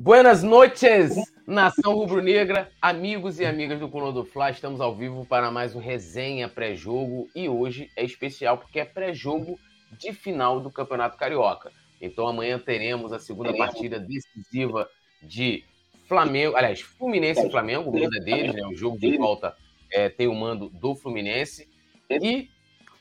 Buenas noites, nação rubro-negra, amigos e amigas do Coluna do Fla. Estamos ao vivo para mais um resenha pré-jogo e hoje é especial porque é pré-jogo de final do Campeonato Carioca. Então amanhã teremos a segunda partida decisiva de Flamengo, aliás, Fluminense e Flamengo, o mando é deles, né? O jogo de volta é, tem o mando do Fluminense. E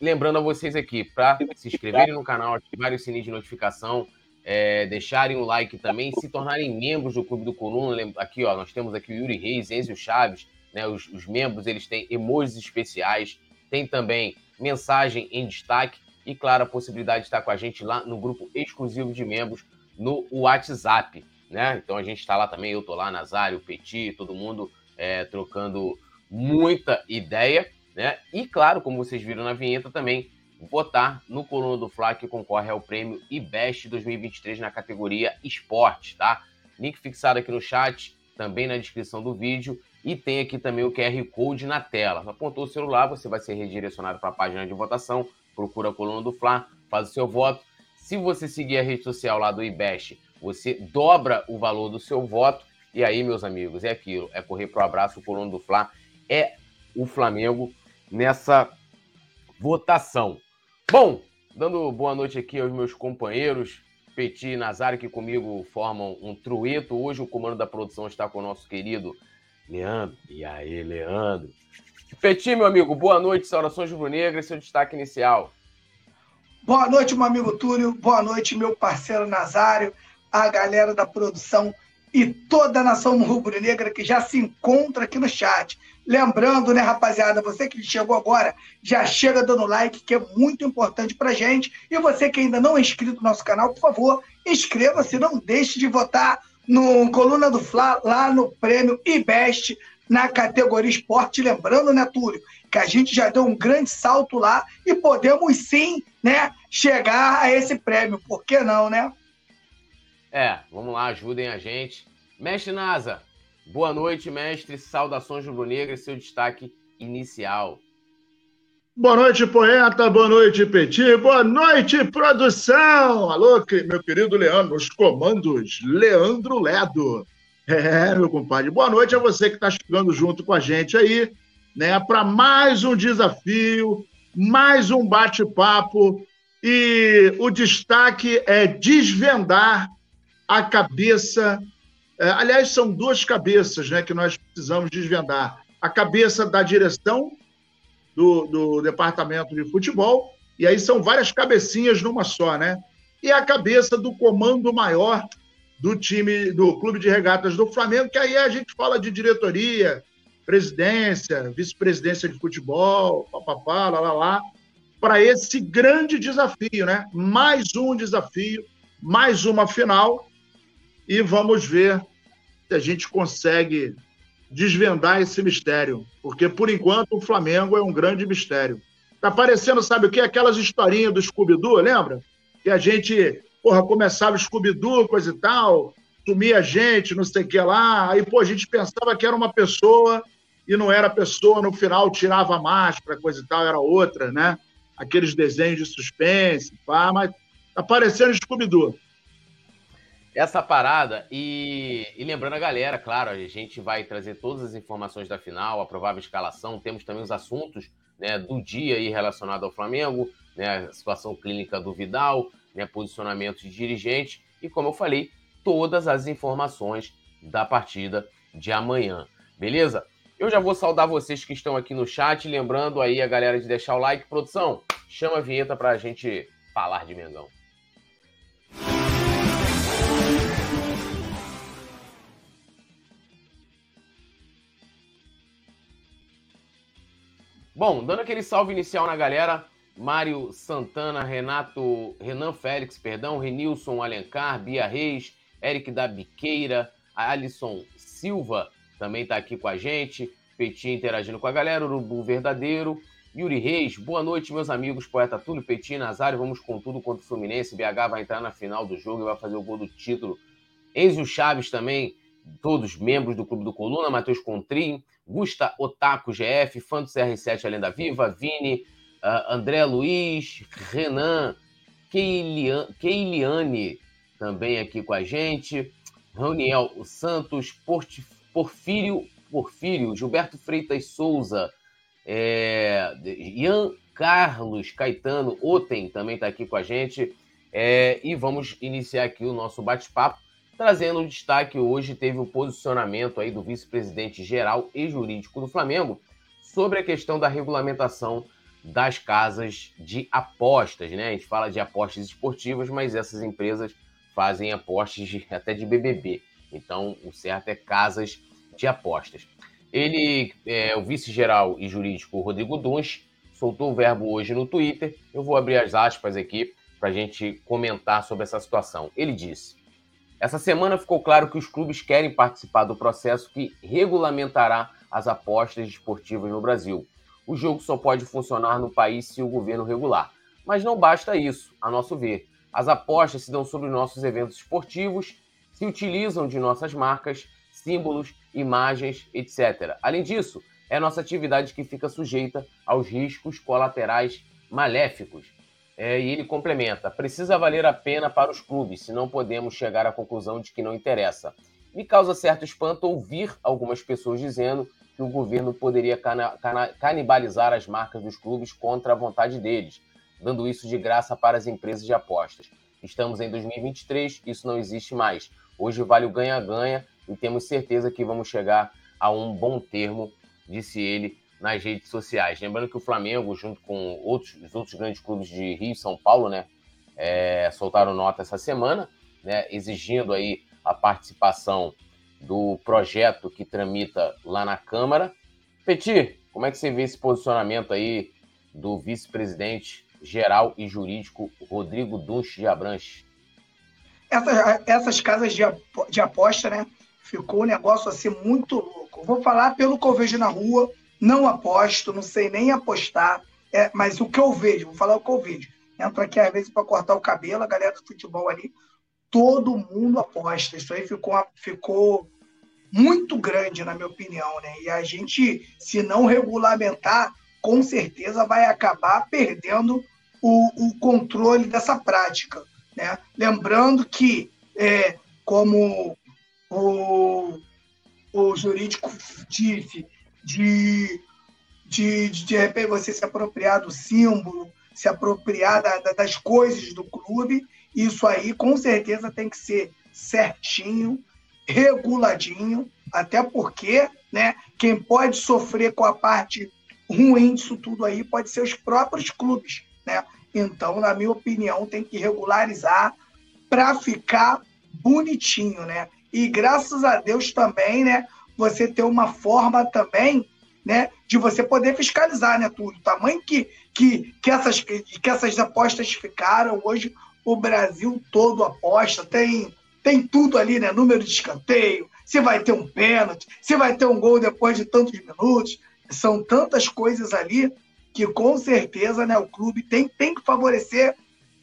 lembrando a vocês aqui, para se inscreverem no canal, ativarem o sininho de notificação, é, deixarem o like também, se tornarem membros do Clube do Coluna. Aqui, ó, nós temos aqui o Yuri Reis, Enzio Chaves, né? Os, os membros, eles têm emojis especiais, tem também mensagem em destaque e, claro, a possibilidade de estar com a gente lá no grupo exclusivo de membros no WhatsApp, né? Então a gente está lá também, eu tô lá, Nazário, Petit, todo mundo é, trocando muita ideia, né? E, claro, como vocês viram na vinheta também, votar no Coluna do Fla, que concorre ao prêmio IBEST 2023 na categoria Esporte, tá? Link fixado aqui no chat, também na descrição do vídeo, e tem aqui também o QR Code na tela. Apontou o celular, você vai ser redirecionado para a página de votação, procura a Coluna do Fla, faz o seu voto. Se você seguir a rede social lá do IBEST, você dobra o valor do seu voto, e aí, meus amigos, é aquilo, é correr pro abraço, o Coluna do Fla é o Flamengo nessa votação. Bom, dando boa noite aqui aos meus companheiros, Petit e Nazário, que comigo formam um trueto. Hoje o comando da produção está com o nosso querido Leandro. E aí, Leandro? Petit, meu amigo, boa noite, saudações rubro-negras, seu destaque inicial. Boa noite, meu amigo Túlio, boa noite, meu parceiro Nazário, a galera da produção e toda a nação rubro-negra que já se encontra aqui no chat. Lembrando, né, rapaziada, você que chegou agora, já chega dando like, que é muito importante pra gente. E você que ainda não é inscrito no nosso canal, por favor, inscreva-se, não deixe de votar no Coluna do Fla, lá no prêmio IBEST, na categoria esporte. Lembrando, né, Túlio, que a gente já deu um grande salto lá e podemos sim, né, chegar a esse prêmio. Por que não, né? É, vamos lá, ajudem a gente. Mestre Nasa, boa noite, mestre. Saudações rubro-negras, seu destaque inicial. Boa noite, poeta. Boa noite, Petit. Boa noite, produção. Alô, meu querido Leandro, os comandos Leandro Ledo. É, meu compadre. Boa noite a você que está chegando junto com a gente aí, né, para mais um desafio, mais um bate-papo. E o destaque é desvendar a cabeça. É, aliás, são duas cabeças né, que nós precisamos desvendar: a cabeça da direção do, do departamento de futebol, e aí são várias cabecinhas numa só, né? E a cabeça do comando maior do time, do Clube de Regatas do Flamengo, que aí a gente fala de diretoria, presidência, vice-presidência de futebol, papapá, lá, lá, lá, para esse grande desafio, né? Mais um desafio, mais uma final, e vamos ver se a gente consegue desvendar esse mistério, porque por enquanto o Flamengo é um grande mistério. Tá parecendo, sabe o que? Aquelas historinhas do Scooby-Doo, lembra? Que a gente, porra, começava o Scooby-Doo, coisa e tal, sumia gente, não sei o que lá, aí, pô, a gente pensava que era uma pessoa e não era pessoa, no final tirava a máscara, coisa e tal, era outra, né? Aqueles desenhos de suspense, pá, mas tá parecendo Scooby-Doo essa parada e, e, lembrando a galera, claro, a gente vai trazer todas as informações da final, a provável escalação, temos também os assuntos né, do dia aí relacionado ao Flamengo, né, a situação clínica do Vidal, né, posicionamento de dirigente e, como eu falei, todas as informações da partida de amanhã, beleza? Eu já vou saudar vocês que estão aqui no chat, lembrando aí a galera de deixar o like. Produção, chama a vinheta para a gente falar de Mengão. Bom, dando aquele salve inicial na galera, Mário Santana, Renato, Renan Félix, perdão, Renilson Alencar, Bia Reis, Eric da Biqueira, Alisson Silva também está aqui com a gente, Petinho interagindo com a galera, Urubu Verdadeiro, Yuri Reis, boa noite, meus amigos, Poeta Túlio, Petinho, Nazário, vamos com tudo contra o Fluminense, BH vai entrar na final do jogo e vai fazer o gol do título. Enzio Chaves também, todos membros do Clube do Coluna, Matheus Contrim, Gusta Otaku GF, fã do CR7 A Lenda Viva, Vini, uh, André Luiz, Renan, Keiliane também aqui com a gente, Roniel Santos, Porfírio, Porfírio, Gilberto Freitas Souza, é, Ian Carlos Caetano Otem também está aqui com a gente. É, e vamos iniciar aqui o nosso bate-papo, trazendo um destaque hoje teve o posicionamento aí do vice-presidente geral e jurídico do Flamengo sobre a questão da regulamentação das casas de apostas, né? A gente fala de apostas esportivas, mas essas empresas fazem apostas de, até de BBB. Então, o certo é casas de apostas. Ele, é, o vice-geral e jurídico Rodrigo Duns, soltou o verbo hoje no Twitter. Eu vou abrir as aspas aqui para a gente comentar sobre essa situação. Ele disse: Essa semana ficou claro que os clubes querem participar do processo que regulamentará as apostas esportivas no Brasil. O jogo só pode funcionar no país se o governo regular. Mas não basta isso, a nosso ver. As apostas se dão sobre nossos eventos esportivos, se utilizam de nossas marcas, símbolos, imagens, etc. Além disso, é nossa atividade que fica sujeita aos riscos colaterais maléficos. É, e ele complementa: precisa valer a pena para os clubes, senão podemos chegar à conclusão de que não interessa. Me causa certo espanto ouvir algumas pessoas dizendo que o governo poderia cana cana canibalizar as marcas dos clubes contra a vontade deles, dando isso de graça para as empresas de apostas. Estamos em 2023, isso não existe mais. Hoje vale o ganha-ganha e temos certeza que vamos chegar a um bom termo disse ele nas redes sociais. Lembrando que o Flamengo, junto com outros, os outros grandes clubes de Rio e São Paulo, né, é, soltaram nota essa semana, né, exigindo aí a participação do projeto que tramita lá na Câmara. Petit, como é que você vê esse posicionamento aí do vice-presidente geral e jurídico Rodrigo Dunch de Abranches? Essas, essas casas de, de aposta, né? Ficou um negócio assim muito louco. Vou falar pelo que eu vejo na rua, não aposto, não sei nem apostar, é, mas o que eu vejo, vou falar o que eu vejo. Entro aqui às vezes para cortar o cabelo, a galera do futebol ali, todo mundo aposta. Isso aí ficou, ficou muito grande, na minha opinião. Né? E a gente, se não regulamentar, com certeza vai acabar perdendo o, o controle dessa prática. Né? Lembrando que, é, como o, o jurídico disse de, de, de, de repente, você se apropriar do símbolo, se apropriar da, da, das coisas do clube, isso aí com certeza tem que ser certinho, reguladinho, até porque né, quem pode sofrer com a parte ruim disso tudo aí pode ser os próprios clubes. Né? Então, na minha opinião, tem que regularizar para ficar bonitinho, né? E graças a Deus também, né? Você ter uma forma também, né? De você poder fiscalizar, né? Tudo. O tamanho que, que, que, essas, que essas apostas ficaram. Hoje o Brasil todo aposta. Tem, tem tudo ali, né? Número de escanteio, se vai ter um pênalti, se vai ter um gol depois de tantos minutos. São tantas coisas ali que com certeza né, o clube tem, tem que favorecer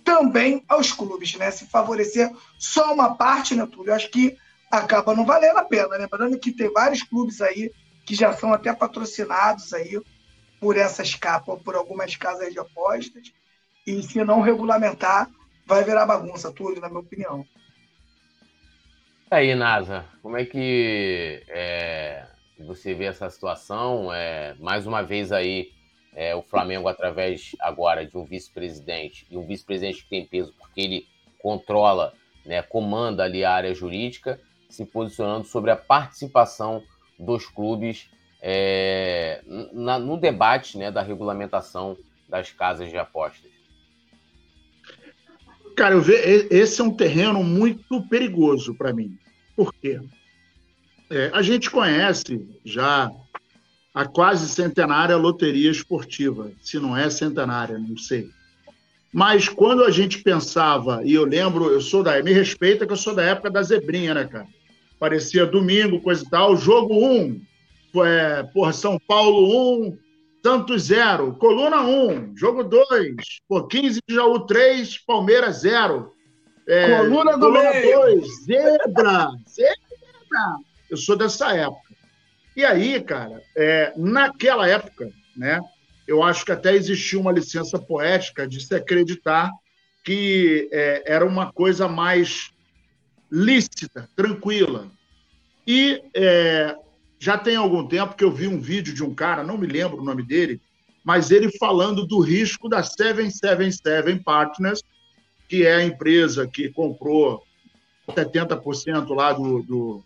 também aos clubes, né? Se favorecer só uma parte, né, Túlio? Eu acho que acaba não valendo a pena. Lembrando que tem vários clubes aí que já são até patrocinados aí por essas capas, por algumas casas de apostas, e se não regulamentar, vai virar bagunça tudo, na minha opinião. Aí, NASA, como é que é, você vê essa situação? É, mais uma vez aí, é, o Flamengo, através agora de um vice-presidente, e um vice-presidente que tem peso porque ele controla, né, comanda ali a área jurídica, se posicionando sobre a participação dos clubes é, na, no debate né, da regulamentação das casas de apostas. Cara, eu vejo, esse é um terreno muito perigoso para mim. Por quê? É, a gente conhece já a quase centenária loteria esportiva, se não é centenária, não sei. Mas quando a gente pensava, e eu lembro, eu sou da. Me respeita que eu sou da época da zebrinha, né, cara? Parecia domingo, coisa e tal. Jogo 1, um, é, porra, São Paulo 1, um, Santos 0. Coluna 1, um, jogo 2, por 15 de Jaú 3, Palmeiras 0. É, coluna do coluna meio. 2, zebra, zebra. Eu sou dessa época. E aí, cara, é, naquela época, né, eu acho que até existia uma licença poética de se acreditar que é, era uma coisa mais lícita, tranquila. E é, já tem algum tempo que eu vi um vídeo de um cara, não me lembro o nome dele, mas ele falando do risco da 777 Partners, que é a empresa que comprou 70% lá do, do,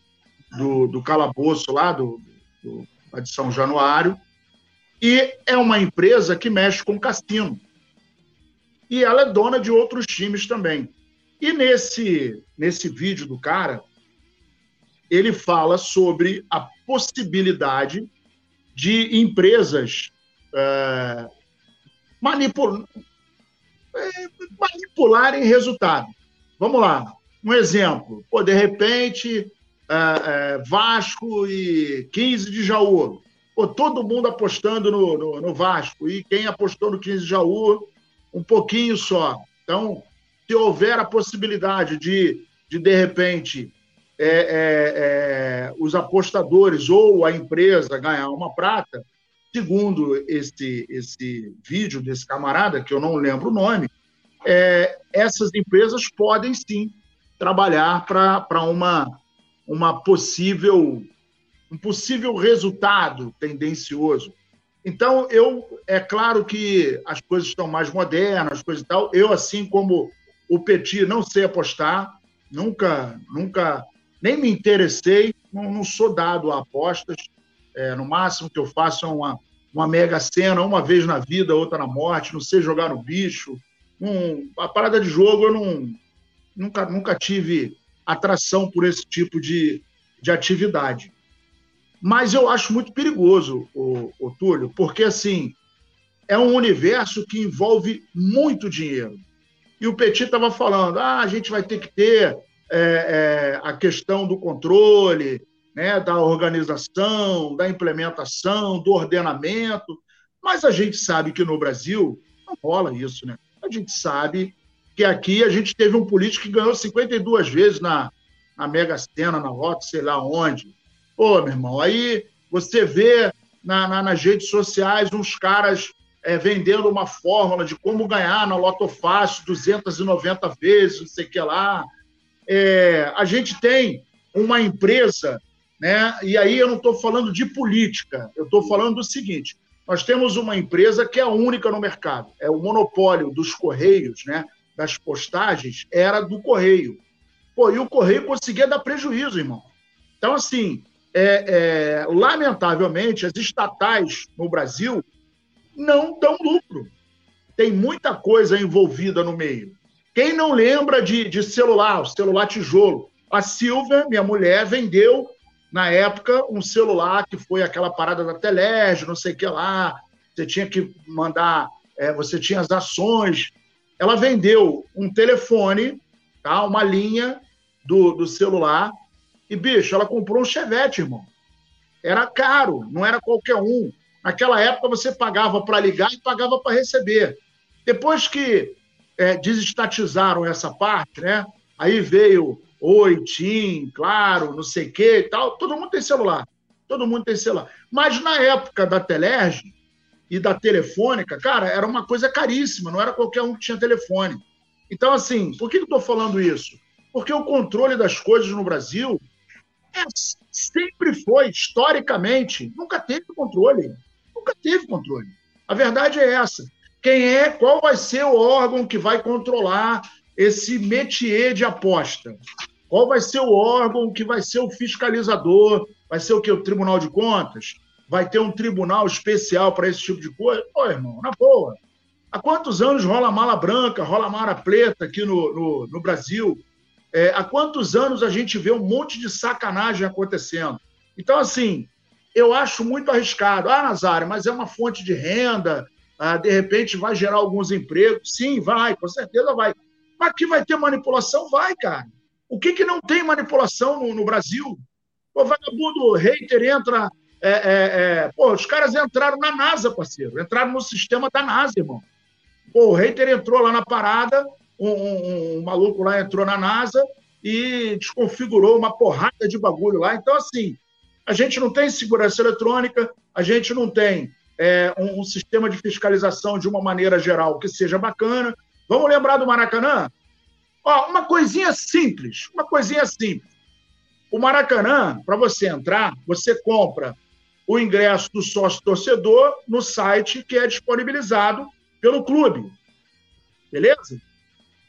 do, do calabouço lá do, do, de São Januário, e é uma empresa que mexe com cassino. E ela é dona de outros times também. E nesse, nesse vídeo do cara, ele fala sobre a possibilidade de empresas é, manipul... é, manipularem resultado. Vamos lá, um exemplo. Pô, de repente, é, é Vasco e 15 de Jaú. Pô, todo mundo apostando no, no, no Vasco. E quem apostou no 15 de Jaú, um pouquinho só. Então, se houver a possibilidade de, de, de repente, é, é, é, os apostadores ou a empresa ganhar uma prata, segundo esse, esse vídeo desse camarada, que eu não lembro o nome, é, essas empresas podem sim trabalhar para uma, uma possível um possível resultado tendencioso. Então, eu é claro que as coisas estão mais modernas, coisas e tal. Eu, assim como o Petit não sei apostar, nunca, nunca, nem me interessei, não, não sou dado a apostas. É, no máximo que eu faço é uma, uma mega cena, uma vez na vida, outra na morte, não sei jogar no bicho. Um, a parada de jogo eu não, nunca, nunca tive atração por esse tipo de, de atividade. Mas eu acho muito perigoso, o, o Túlio, porque assim é um universo que envolve muito dinheiro. E o Petit estava falando: ah, a gente vai ter que ter é, é, a questão do controle, né, da organização, da implementação, do ordenamento. Mas a gente sabe que no Brasil não rola isso, né? A gente sabe que aqui a gente teve um político que ganhou 52 vezes na, na Mega Sena, na Rota, sei lá onde. Pô, meu irmão, aí você vê na, na, nas redes sociais uns caras é, vendendo uma fórmula de como ganhar na Loto Fácil 290 vezes, não sei o que lá. É, a gente tem uma empresa, né? e aí eu não estou falando de política, eu estou falando do seguinte: nós temos uma empresa que é única no mercado, é o monopólio dos Correios, né? das postagens, era do Correio. Pô, e o Correio conseguia dar prejuízo, irmão. Então, assim, é, é, lamentavelmente, as estatais no Brasil não dão lucro. Tem muita coisa envolvida no meio. Quem não lembra de, de celular, o celular tijolo? A Silvia, minha mulher, vendeu na época um celular que foi aquela parada da Telerge, não sei o que lá. Você tinha que mandar, é, você tinha as ações. Ela vendeu um telefone, tá? uma linha do, do celular. E, bicho, ela comprou um Chevette, irmão. Era caro, não era qualquer um. Naquela época você pagava para ligar e pagava para receber. Depois que é, desestatizaram essa parte, né? Aí veio Oi, Tim, claro, não sei o que e tal. Todo mundo tem celular. Todo mundo tem celular. Mas na época da Telerge e da Telefônica, cara, era uma coisa caríssima, não era qualquer um que tinha telefone. Então, assim, por que eu estou falando isso? Porque o controle das coisas no Brasil é, sempre foi, historicamente, nunca teve controle nunca teve controle. A verdade é essa. Quem é, qual vai ser o órgão que vai controlar esse métier de aposta? Qual vai ser o órgão que vai ser o fiscalizador? Vai ser o que? O Tribunal de Contas? Vai ter um tribunal especial para esse tipo de coisa? Pô, irmão, na boa. Há quantos anos rola mala branca, rola mala preta aqui no, no, no Brasil? É, há quantos anos a gente vê um monte de sacanagem acontecendo? Então, assim, eu acho muito arriscado. Ah, Nazário, mas é uma fonte de renda, ah, de repente vai gerar alguns empregos. Sim, vai, com certeza vai. Mas que vai ter manipulação? Vai, cara. O que, que não tem manipulação no, no Brasil? O vagabundo hater entra. É, é, é... Pô, os caras entraram na NASA, parceiro. Entraram no sistema da NASA, irmão. Pô, o hater entrou lá na parada, um, um, um maluco lá entrou na NASA e desconfigurou uma porrada de bagulho lá. Então, assim, a gente não tem segurança eletrônica, a gente não tem é, um, um, sistema de fiscalização de uma maneira geral que seja bacana. Vamos lembrar do Maracanã? Ó, uma coisinha simples, uma coisinha simples. O Maracanã, para você entrar, você compra o ingresso do sócio torcedor no site que é disponibilizado pelo clube. Beleza?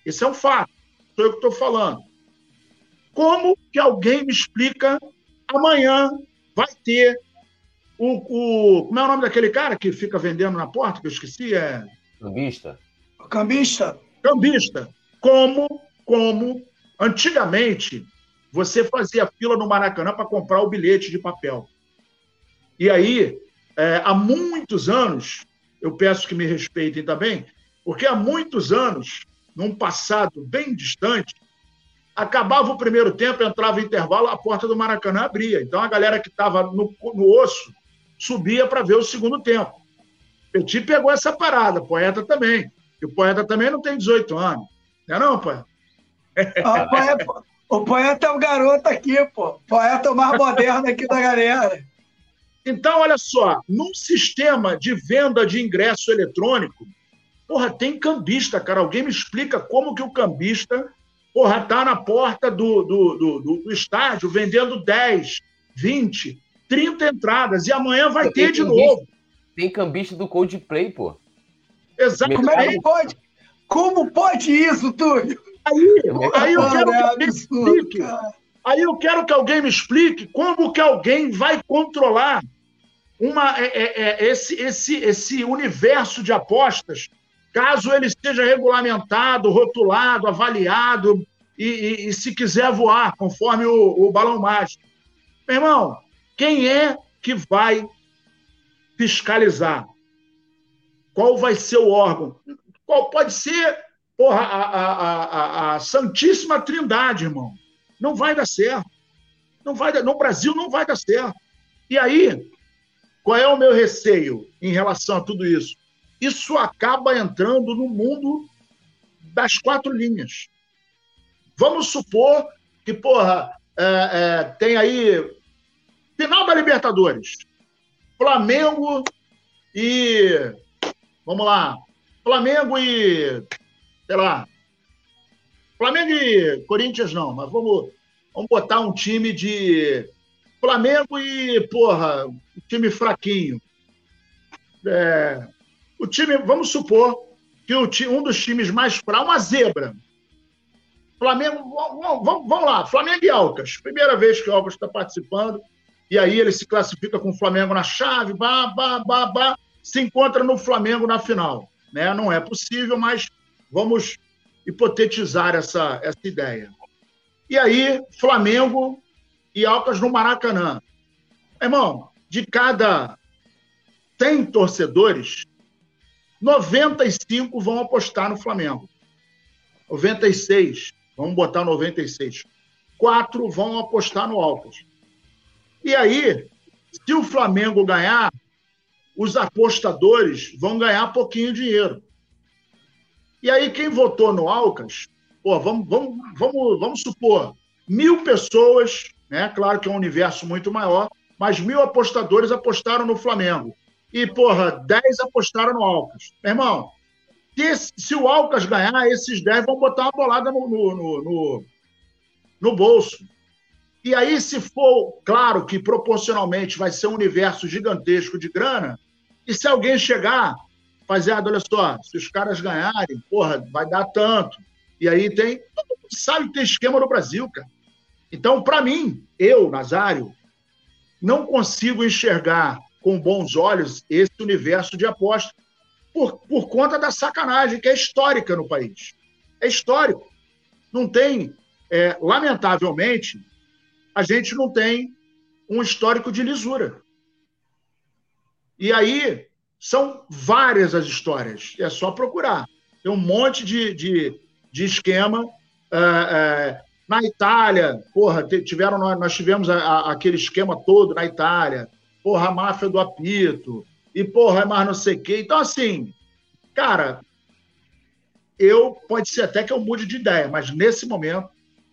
Isso é um fato. Sou eu que estou falando. Como que alguém me explica amanhã vai ter o, o. Como é o nome daquele cara que fica vendendo na porta, que eu esqueci? É. Cambista. Cambista. Cambista. Como, como antigamente você fazia fila no Maracanã para comprar o bilhete de papel. E aí, é, há muitos anos, eu peço que me respeitem também, porque há muitos anos, num passado bem distante, acabava o primeiro tempo, entrava o intervalo, a porta do Maracanã abria. Então a galera que estava no, no osso subia para ver o segundo tempo. Petit pegou essa parada, poeta também. E o poeta também não tem 18 anos. Não é não, poeta? Ah, o, poeta o poeta é o garoto aqui, pô. O poeta é o mais moderno aqui da galera. Então, olha só, num sistema de venda de ingresso eletrônico, porra, tem cambista, cara. Alguém me explica como que o cambista, porra, tá na porta do, do, do, do estádio vendendo 10, 20, 30 entradas e amanhã vai ter de novo. Tem cambista do Coldplay, pô. Exatamente. Como, é pode? Como pode isso, Túlio? Aí, aí eu quero que alguém me explique. Aí eu quero que alguém me explique como que alguém vai controlar uma, é, é, é, esse, esse, esse universo de apostas, caso ele esteja regulamentado, rotulado, avaliado e, e, e se quiser voar, conforme o, o balão mágico. Meu irmão, quem é que vai fiscalizar? Qual vai ser o órgão? Qual pode ser porra, a, a, a, a Santíssima Trindade, irmão? Não vai dar certo. Não vai dar, no Brasil não vai dar certo. E aí, qual é o meu receio em relação a tudo isso? Isso acaba entrando no mundo das quatro linhas. Vamos supor que, porra, é, é, tem aí Final da Libertadores. Flamengo e. Vamos lá. Flamengo e. Sei lá. Flamengo e Corinthians não, mas vamos, vamos botar um time de. Flamengo e, porra, um time fraquinho. É, o time, vamos supor que o, um dos times mais fracos, uma zebra. Flamengo, vamos, vamos, lá, Flamengo e Alcas. Primeira vez que o Alcas está participando e aí ele se classifica com o Flamengo na chave, bah, bah, bah, bah, se encontra no Flamengo na final. Né? Não é possível, mas vamos hipotetizar essa, essa ideia. E aí, Flamengo e Alcas no Maracanã. Irmão, de cada 100 torcedores, 95 vão apostar no Flamengo. 96, vamos botar 96. Quatro vão apostar no Alcas. E aí, se o Flamengo ganhar, os apostadores vão ganhar pouquinho dinheiro. E aí, quem votou no Alcas, pô, vamos, vamos, vamos, vamos supor, mil pessoas, né? Claro que é um universo muito maior, mas mil apostadores apostaram no Flamengo. E, porra, dez apostaram no Alcas. Meu irmão, se, o Alcas ganhar, esses dez vão botar uma bolada no, no, no, no bolso. E aí, se for, claro que proporcionalmente vai ser um universo gigantesco de grana, e se alguém chegar, fazer, ah, olha só, se os caras ganharem, porra, vai dar tanto. E aí tem, sabe que tem esquema no Brasil, cara. Então, para mim, eu, Nazário, não consigo enxergar com bons olhos esse universo de aposta por, por conta da sacanagem que é histórica no país. É histórico. Não tem, é, lamentavelmente, a gente não tem um histórico de lisura. E aí são várias as histórias, é só procurar. Tem um monte de, de, de esquema. É, é, na Itália, porra, tiveram, nós tivemos a, a, aquele esquema todo na Itália, porra, a máfia do apito, e porra, é mais não sei o quê. Então, assim, cara, eu pode ser até que eu mude de ideia, mas nesse momento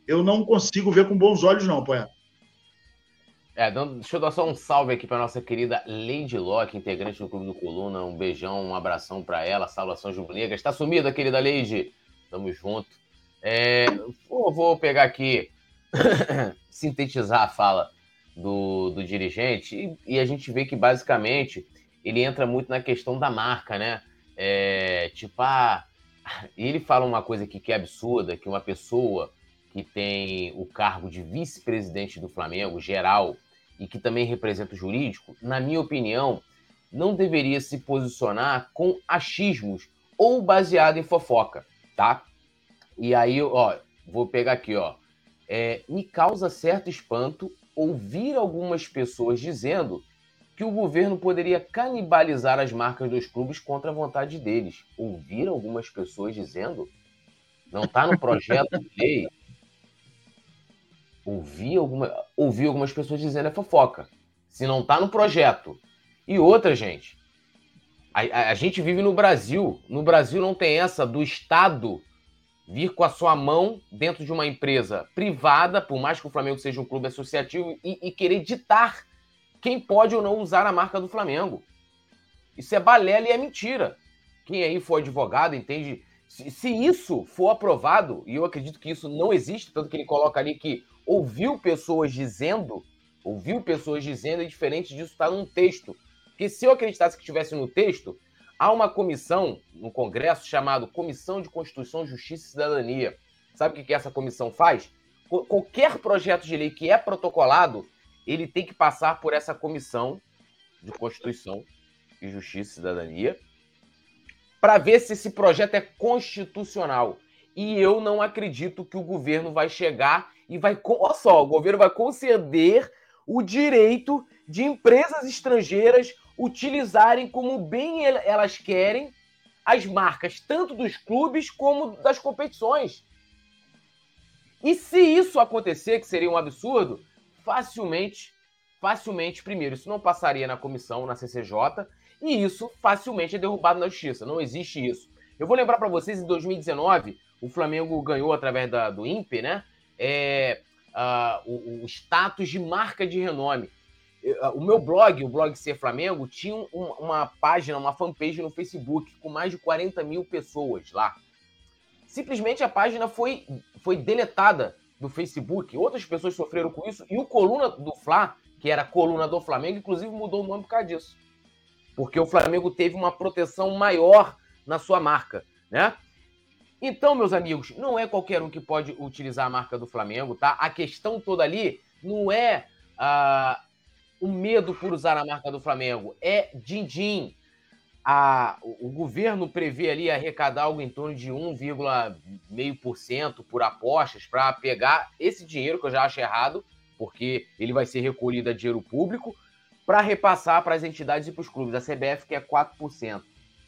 eu não consigo ver com bons olhos, não, poeta. É, deixa eu dar só um salve aqui para nossa querida Lady Locke, integrante do Clube do Coluna. Um beijão, um abração para ela, salvação rubro-negra. Está sumida, querida Lady? Tamo junto. É, vou pegar aqui, sintetizar a fala do, do dirigente e, e, a gente vê que basicamente ele entra muito na questão da marca, né? É, tipo, ah, ele fala uma coisa aqui que é absurda, que uma pessoa que tem o cargo de vice-presidente do Flamengo, geral, e que também representa o jurídico, na minha opinião, não deveria se posicionar com achismos ou baseado em fofoca, tá? E aí, ó, vou pegar aqui, ó. É, me causa certo espanto ouvir algumas pessoas dizendo que o governo poderia canibalizar as marcas dos clubes contra a vontade deles. Ouvir algumas pessoas dizendo? Não está no projeto de lei. Alguma, algumas pessoas dizendo é fofoca. Se não está no projeto. E outra, gente. A, a, a gente vive no Brasil. No Brasil não tem essa do Estado vir com a sua mão dentro de uma empresa privada, por mais que o Flamengo seja um clube associativo, e, e querer ditar quem pode ou não usar a marca do Flamengo. Isso é balela e é mentira. Quem aí for advogado entende. Se, se, isso for aprovado, e eu acredito que isso não existe, tanto que ele coloca ali que ouviu pessoas dizendo, ouviu pessoas dizendo, é diferente disso estar tá num texto. Porque se eu acreditasse que estivesse no texto, há uma comissão no Congresso chamada Comissão de Constituição, Justiça e Cidadania. Sabe o que essa comissão faz? Qualquer projeto de lei que é protocolado, ele tem que passar por essa comissão de Constituição e Justiça e Cidadania para ver se esse projeto é constitucional. E eu não acredito que o governo vai chegar e vai. Olha só, o governo vai conceder o direito de empresas estrangeiras utilizarem como bem elas querem as marcas, tanto dos clubes como das competições. E se isso acontecer, que seria um absurdo, facilmente, facilmente, primeiro, isso não passaria na comissão, na CCJ, e isso facilmente é derrubado na justiça. Não existe isso. Eu vou lembrar para vocês, em 2019, o Flamengo ganhou através da, do INPE, né? É, uh, o, o, status de marca de renome. Ah, o meu blog, o blog Ser Flamengo, tinha um, uma página, uma fanpage no Facebook com mais de 40 mil pessoas lá. Simplesmente a página foi, foi deletada do Facebook. Outras pessoas sofreram com isso. E o Coluna do Fla, que era Coluna do Flamengo, inclusive mudou o nome por causa disso. Porque o Flamengo teve uma proteção maior na sua marca, né? Então, meus amigos, não é qualquer um que pode utilizar a marca do Flamengo, tá? A questão toda ali não é uh, o medo por usar a marca do Flamengo, é din-din o governo prevê ali arrecadar algo em torno de 1,5% por apostas para pegar esse dinheiro, que eu já acho errado, porque ele vai ser recolhido a dinheiro público, para repassar para as entidades e para os clubes. A CBF quer 4%.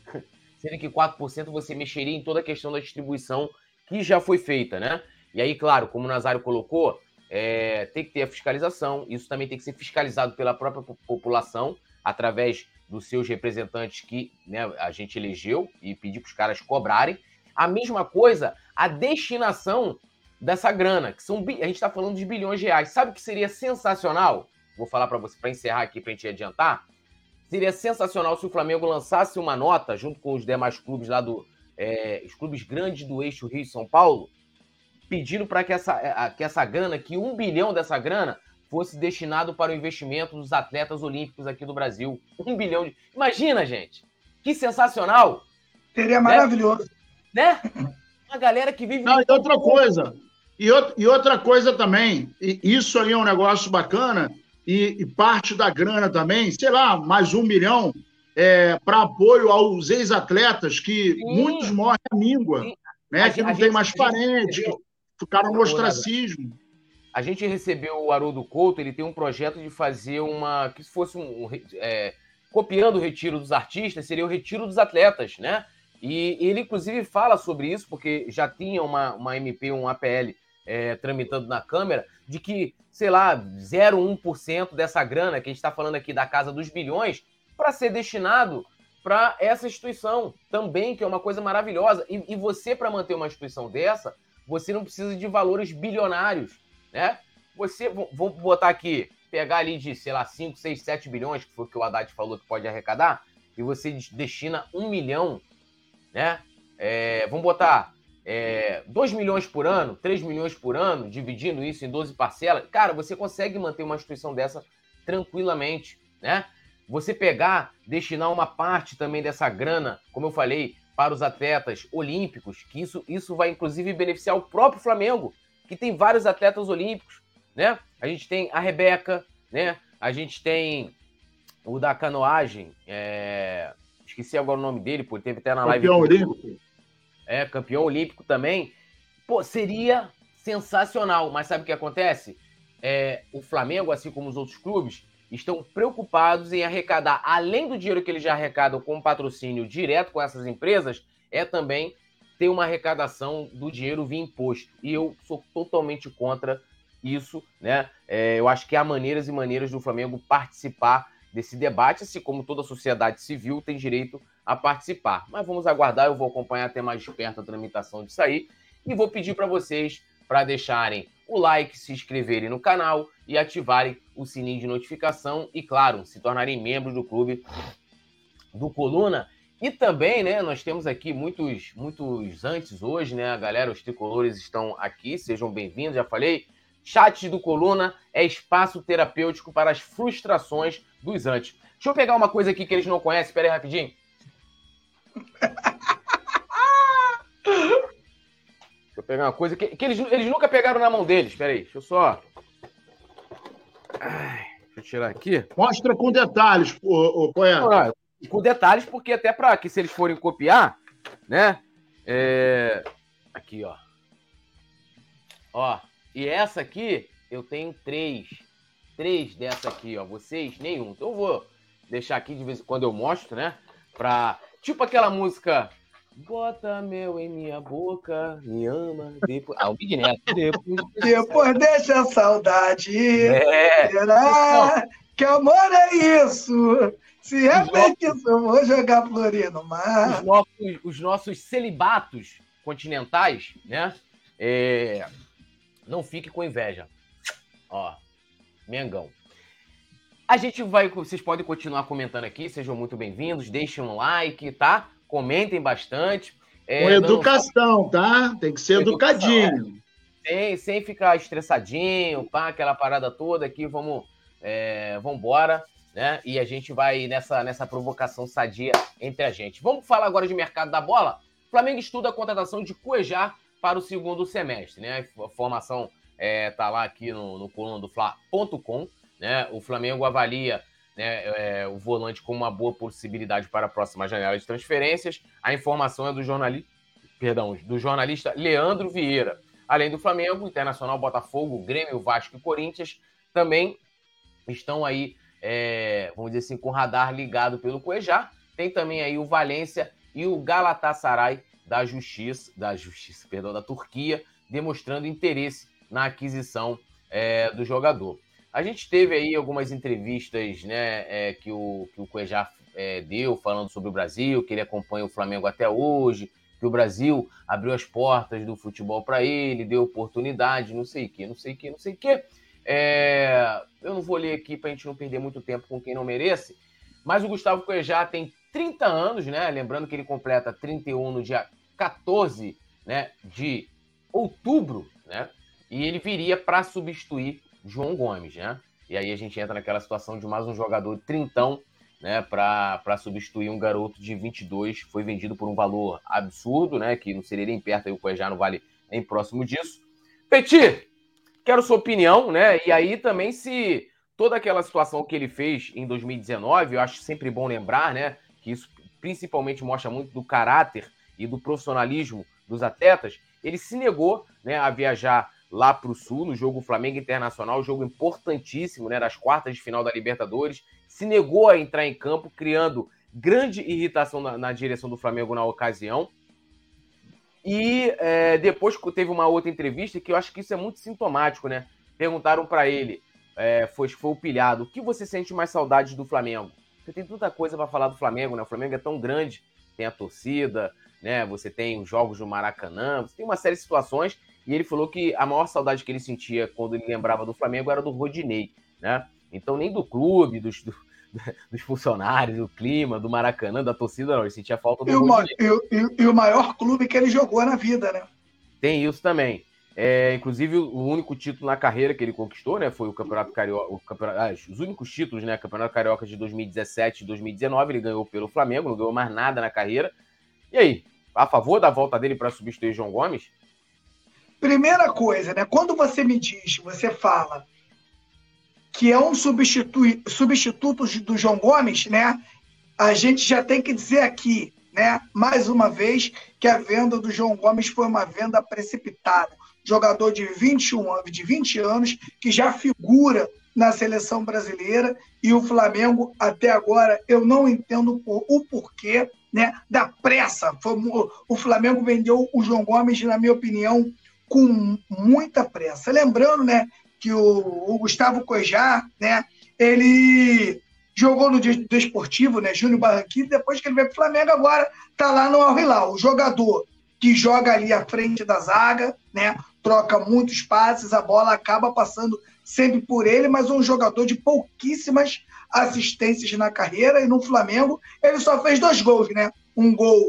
Sendo que 4% você mexeria em toda a questão da distribuição que já foi feita, né? E aí, claro, como o Nazário colocou, é, tem que ter a fiscalização, isso também tem que ser fiscalizado pela própria população, através dos seus representantes que né, a gente elegeu e pedir para os caras cobrarem. A mesma coisa, a destinação dessa grana, que são a gente está falando de bilhões de reais. Sabe o que seria sensacional? Vou falar para você para encerrar aqui para a gente adiantar. Seria sensacional se o Flamengo lançasse uma nota junto com os demais clubes lá do é, os clubes grandes do eixo Rio São Paulo, pedindo para que essa, que essa grana, que um bilhão dessa grana fosse destinado para o investimento dos atletas olímpicos aqui do Brasil. Um bilhão de. Imagina, gente! Que sensacional! Seria maravilhoso. Né? Uma galera que vive. Não, e outra coisa. E, e outra coisa também, isso aí é um negócio bacana, e, e parte da grana também, sei lá, mais um milhão é, para apoio aos ex-atletas que Sim. muitos morrem à míngua, né? que não tem mais parente, que ficaram no ostracismo. A gente recebeu o Haroldo Couto, ele tem um projeto de fazer uma. que se fosse um. um é, copiando o retiro dos artistas, seria o retiro dos atletas, né? E ele, inclusive, fala sobre isso, porque já tinha uma, uma MP, um APL é, tramitando na Câmara, de que, sei lá, 0,1% dessa grana, que a gente está falando aqui da casa dos bilhões, para ser destinado para essa instituição também, que é uma coisa maravilhosa. E, e você, para manter uma instituição dessa, você não precisa de valores bilionários né? Você, vou botar aqui, pegar ali de, sei lá, 5, 6, 7 bilhões, que foi o que o Haddad falou que pode arrecadar, e você destina um milhão, né? É, vamos botar é, 2 milhões por ano, 3 milhões por ano, dividindo isso em 12 parcelas, cara, você consegue manter uma instituição dessa tranquilamente, né? Você pegar, destinar uma parte também dessa grana, como eu falei, para os atletas olímpicos, que isso, isso vai inclusive beneficiar o próprio Flamengo, que tem vários atletas olímpicos, né? A gente tem a Rebeca, né? A gente tem o da canoagem, é... esqueci agora o nome dele, pô, teve até na live. Campeão olímpico. É, campeão olímpico também. Pô, seria sensacional, mas sabe o que acontece? É, o Flamengo, assim como os outros clubes, estão preocupados em arrecadar, além do dinheiro que eles já arrecadam com patrocínio direto com essas empresas, é também ter uma arrecadação do dinheiro via imposto. E eu sou totalmente contra isso, né? É, eu acho que há maneiras e maneiras do Flamengo participar desse debate, assim como toda a sociedade civil tem direito a participar. Mas vamos aguardar, eu vou acompanhar até mais perto a tramitação disso aí e vou pedir para vocês para deixarem o like, se inscreverem no canal e ativarem o sininho de notificação e, claro, se tornarem membros do clube do Coluna. E também, né, nós temos aqui muitos, muitos antes hoje, né? A galera, os tricolores estão aqui, sejam bem-vindos, já falei. Chat do Coluna é espaço terapêutico para as frustrações dos antes. Deixa eu pegar uma coisa aqui que eles não conhecem, espera aí rapidinho. pegar uma coisa que, que eles, eles nunca pegaram na mão deles. Espera aí, deixa eu só. Ai, deixa eu tirar aqui. Mostra com detalhes, o, o poeta. Não, com detalhes, porque até para que se eles forem copiar, né? É... Aqui, ó. Ó, e essa aqui, eu tenho três. Três dessa aqui, ó. Vocês, nenhum. Então eu vou deixar aqui de vez em quando eu mostro, né? Pra. Tipo aquela música Bota mel em minha boca, me ama. Depois... Ah, o Big Neto. Depois, depois deixa a saudade. É. Será que amor é isso? Se é isso, eu vou jogar florinha no mar. Os nossos, os nossos celibatos continentais, né? É... Não fique com inveja. Ó, Mengão. A gente vai. Vocês podem continuar comentando aqui, sejam muito bem-vindos. Deixem um like, tá? Comentem bastante. É, Com educação, não... tá? Tem que ser educadinho. É. Sem, sem ficar estressadinho, pá, aquela parada toda aqui, vamos, é, vamos embora, né? E a gente vai nessa, nessa provocação sadia entre a gente. Vamos falar agora de mercado da bola? Flamengo estuda a contratação de Cuejar para o segundo semestre, né? A formação é, tá lá aqui no, no coluna do Fla.com, né? O Flamengo avalia né, é, o volante como uma boa possibilidade para a próxima janela de transferências. A informação é do jornalista, perdão, do jornalista Leandro Vieira. Além do Flamengo, Internacional, Botafogo, Grêmio, Vasco e Corinthians também estão aí, é, vamos dizer assim, com o radar ligado pelo Cuejá. Tem também aí o Valência e o Galatasaray da Justiça, da Justiça, perdão, da Turquia, demonstrando interesse na aquisição é, do jogador. A gente teve aí algumas entrevistas né, é, que o, que o Cuejá é, deu falando sobre o Brasil, que ele acompanha o Flamengo até hoje, que o Brasil abriu as portas do futebol para ele, deu oportunidade, não sei o que, não sei o que, não sei o que. É, eu não vou ler aqui para a gente não perder muito tempo com quem não merece, mas o Gustavo Cuejá tem 30 anos, né? Lembrando que ele completa 31 no dia 14 né, de outubro, né? E ele viria para substituir João Gomes, né? E aí a gente entra naquela situação de mais um jogador trintão, né, para substituir um garoto de 22, foi vendido por um valor absurdo, né, que não seria nem perto, aí o Cuejá não vale nem próximo disso. Petit, quero sua opinião, né, e aí também se toda aquela situação que ele fez em 2019, eu acho sempre bom lembrar, né, que isso principalmente mostra muito do caráter e do profissionalismo dos atletas, ele se negou, né, a viajar lá para o Sul, no jogo Flamengo Internacional, jogo importantíssimo, né, das quartas de final da Libertadores, se negou a entrar em campo, criando grande irritação na, na direção do Flamengo na ocasião. E é, depois teve uma outra entrevista que eu acho que isso é muito sintomático, né? Perguntaram para ele, é, foi, foi o pilhado, o que você sente mais saudade do Flamengo? Você tem tanta coisa para falar do Flamengo, né? O Flamengo é tão grande, tem a torcida, né? Você tem os jogos do Maracanã, você tem uma série de situações e ele falou que a maior saudade que ele sentia quando ele lembrava do Flamengo era do Rodinei, né? Então nem do clube, dos, do, dos funcionários, do clima, do Maracanã, da torcida, não. Ele sentia falta do e Rodinei. O, e, e, e, o maior clube que ele jogou na vida, né? Tem isso também. É, inclusive, o único título na carreira que ele conquistou, né? Foi o Campeonato Carioca. O campeonato, ah, os únicos títulos, né? Campeonato Carioca de 2017 e 2019. Ele ganhou pelo Flamengo, não ganhou mais nada na carreira. E aí, a favor da volta dele para substituir João Gomes? Primeira coisa, né? Quando você me diz, você fala que é um substitu substituto do João Gomes, né? A gente já tem que dizer aqui, né? Mais uma vez, que a venda do João Gomes foi uma venda precipitada jogador de 21 anos, de 20 anos, que já figura na seleção brasileira e o Flamengo até agora eu não entendo o porquê né, da pressa. O Flamengo vendeu o João Gomes, na minha opinião, com muita pressa. Lembrando, né, que o, o Gustavo Cojar, né, ele jogou no Desportivo, né, Júnior Barranquilla, depois que ele veio para o Flamengo, agora está lá no Al Hilal. O jogador que joga ali à frente da zaga, né, troca muitos passes, a bola acaba passando sempre por ele, mas um jogador de pouquíssimas assistências na carreira, e no Flamengo ele só fez dois gols, né? Um gol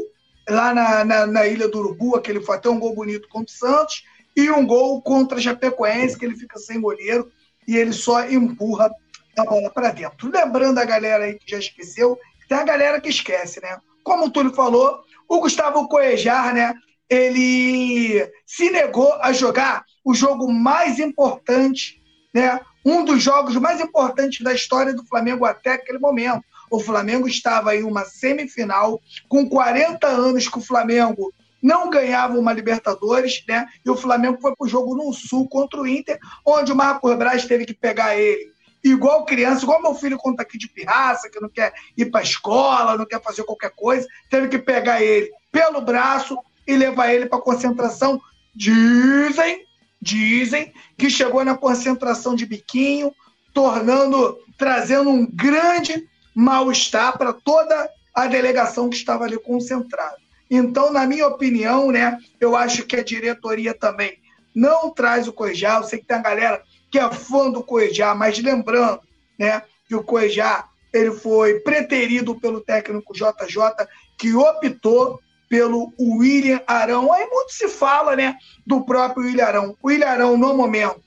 lá na, na, na Ilha do Urubu, aquele foi até um gol bonito contra o Santos, e um gol contra a Chapecoense, que ele fica sem goleiro e ele só empurra a bola para dentro. Lembrando a galera aí que já esqueceu, tem a galera que esquece, né? Como o Túlio falou, o Gustavo Coejar, né? ele se negou a jogar o jogo mais importante, né? um dos jogos mais importantes da história do Flamengo até aquele momento. O Flamengo estava em uma semifinal, com 40 anos que o Flamengo não ganhava uma Libertadores, né? E o Flamengo foi para o jogo no Sul contra o Inter, onde o Marcos Braz teve que pegar ele igual criança, igual meu filho conta aqui de pirraça, que não quer ir para escola, não quer fazer qualquer coisa, teve que pegar ele pelo braço, e levar ele para concentração. Dizem, dizem que chegou na concentração de biquinho, tornando, trazendo um grande mal-estar para toda a delegação que estava ali concentrada. Então, na minha opinião, né, eu acho que a diretoria também não traz o Coejá. Eu sei que tem a galera que é fã do Coejá, mas lembrando, né, que o Coejá ele foi preterido pelo técnico JJ, que optou pelo William Arão. Aí muito se fala né, do próprio William Arão. O William Arão, no momento,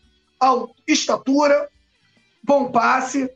estatura, bom passe,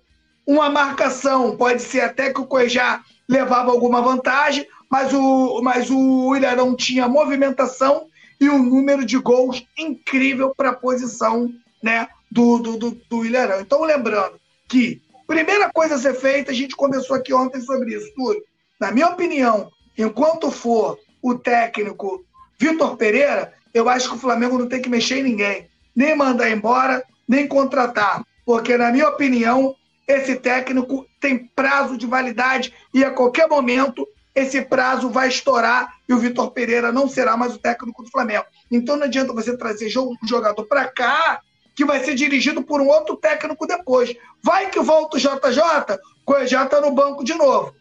uma marcação, pode ser até que o Cuejá levava alguma vantagem, mas o, mas o William Arão tinha movimentação e um número de gols incrível para a posição né, do, do, do, do William Arão. Então, lembrando que primeira coisa a ser feita, a gente conversou aqui ontem sobre isso, tudo. Na minha opinião, enquanto for o técnico Vitor Pereira, eu acho que o Flamengo não tem que mexer em ninguém, nem mandar embora, nem contratar, porque, na minha opinião, esse técnico tem prazo de validade e a qualquer momento esse prazo vai estourar e o Vitor Pereira não será mais o técnico do Flamengo. Então não adianta você trazer um jogador para cá que vai ser dirigido por um outro técnico depois. Vai que volta o JJ, já está no banco de novo.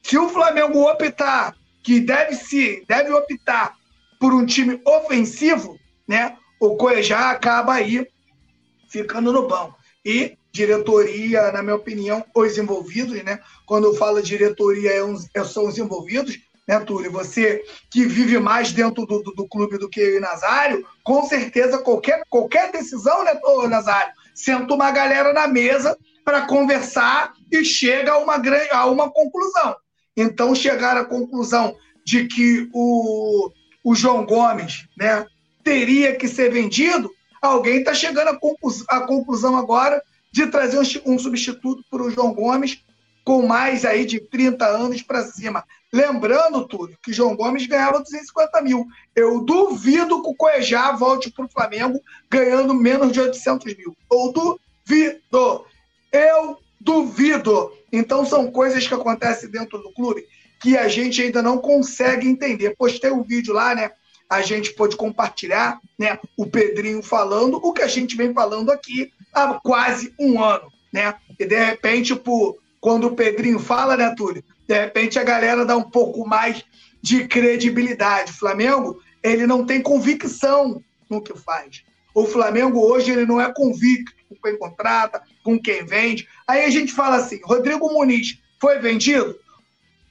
Se o Flamengo optar que deve se deve optar por um time ofensivo, né? O Cuejá acaba aí ficando no banco. E diretoria, na minha opinião, os envolvidos, né? Quando eu falo diretoria, é é, são os envolvidos, né, Túlio? Você que vive mais dentro do, do, do, clube do que eu e Nazário, com certeza qualquer, qualquer decisão, né, ô, Nazário, senta uma galera na mesa para conversar e chega a uma, a uma conclusão. Então, chegaram à conclusão de que o, o João Gomes né, teria que ser vendido, alguém está chegando à conclusão agora de trazer um, substituto para o João Gomes com mais aí de 30 anos para cima. Lembrando, tudo que João Gomes ganhava 250 mil. Eu duvido que o Coejá volte para o Flamengo ganhando menos de 800 mil. Eu duvido. Eu duvido. Então são coisas que acontecem dentro do clube que a gente ainda não consegue entender. Postei um vídeo lá, né? A gente pode compartilhar, né? O Pedrinho falando o que a gente vem falando aqui há quase um ano, né? E de repente, quando o Pedrinho fala, né, Túlio? De repente a galera dá um pouco mais de credibilidade. O Flamengo, ele não tem convicção no que faz. O Flamengo hoje ele não é convicto com quem contrata, com quem vende. Aí a gente fala assim: Rodrigo Muniz foi vendido?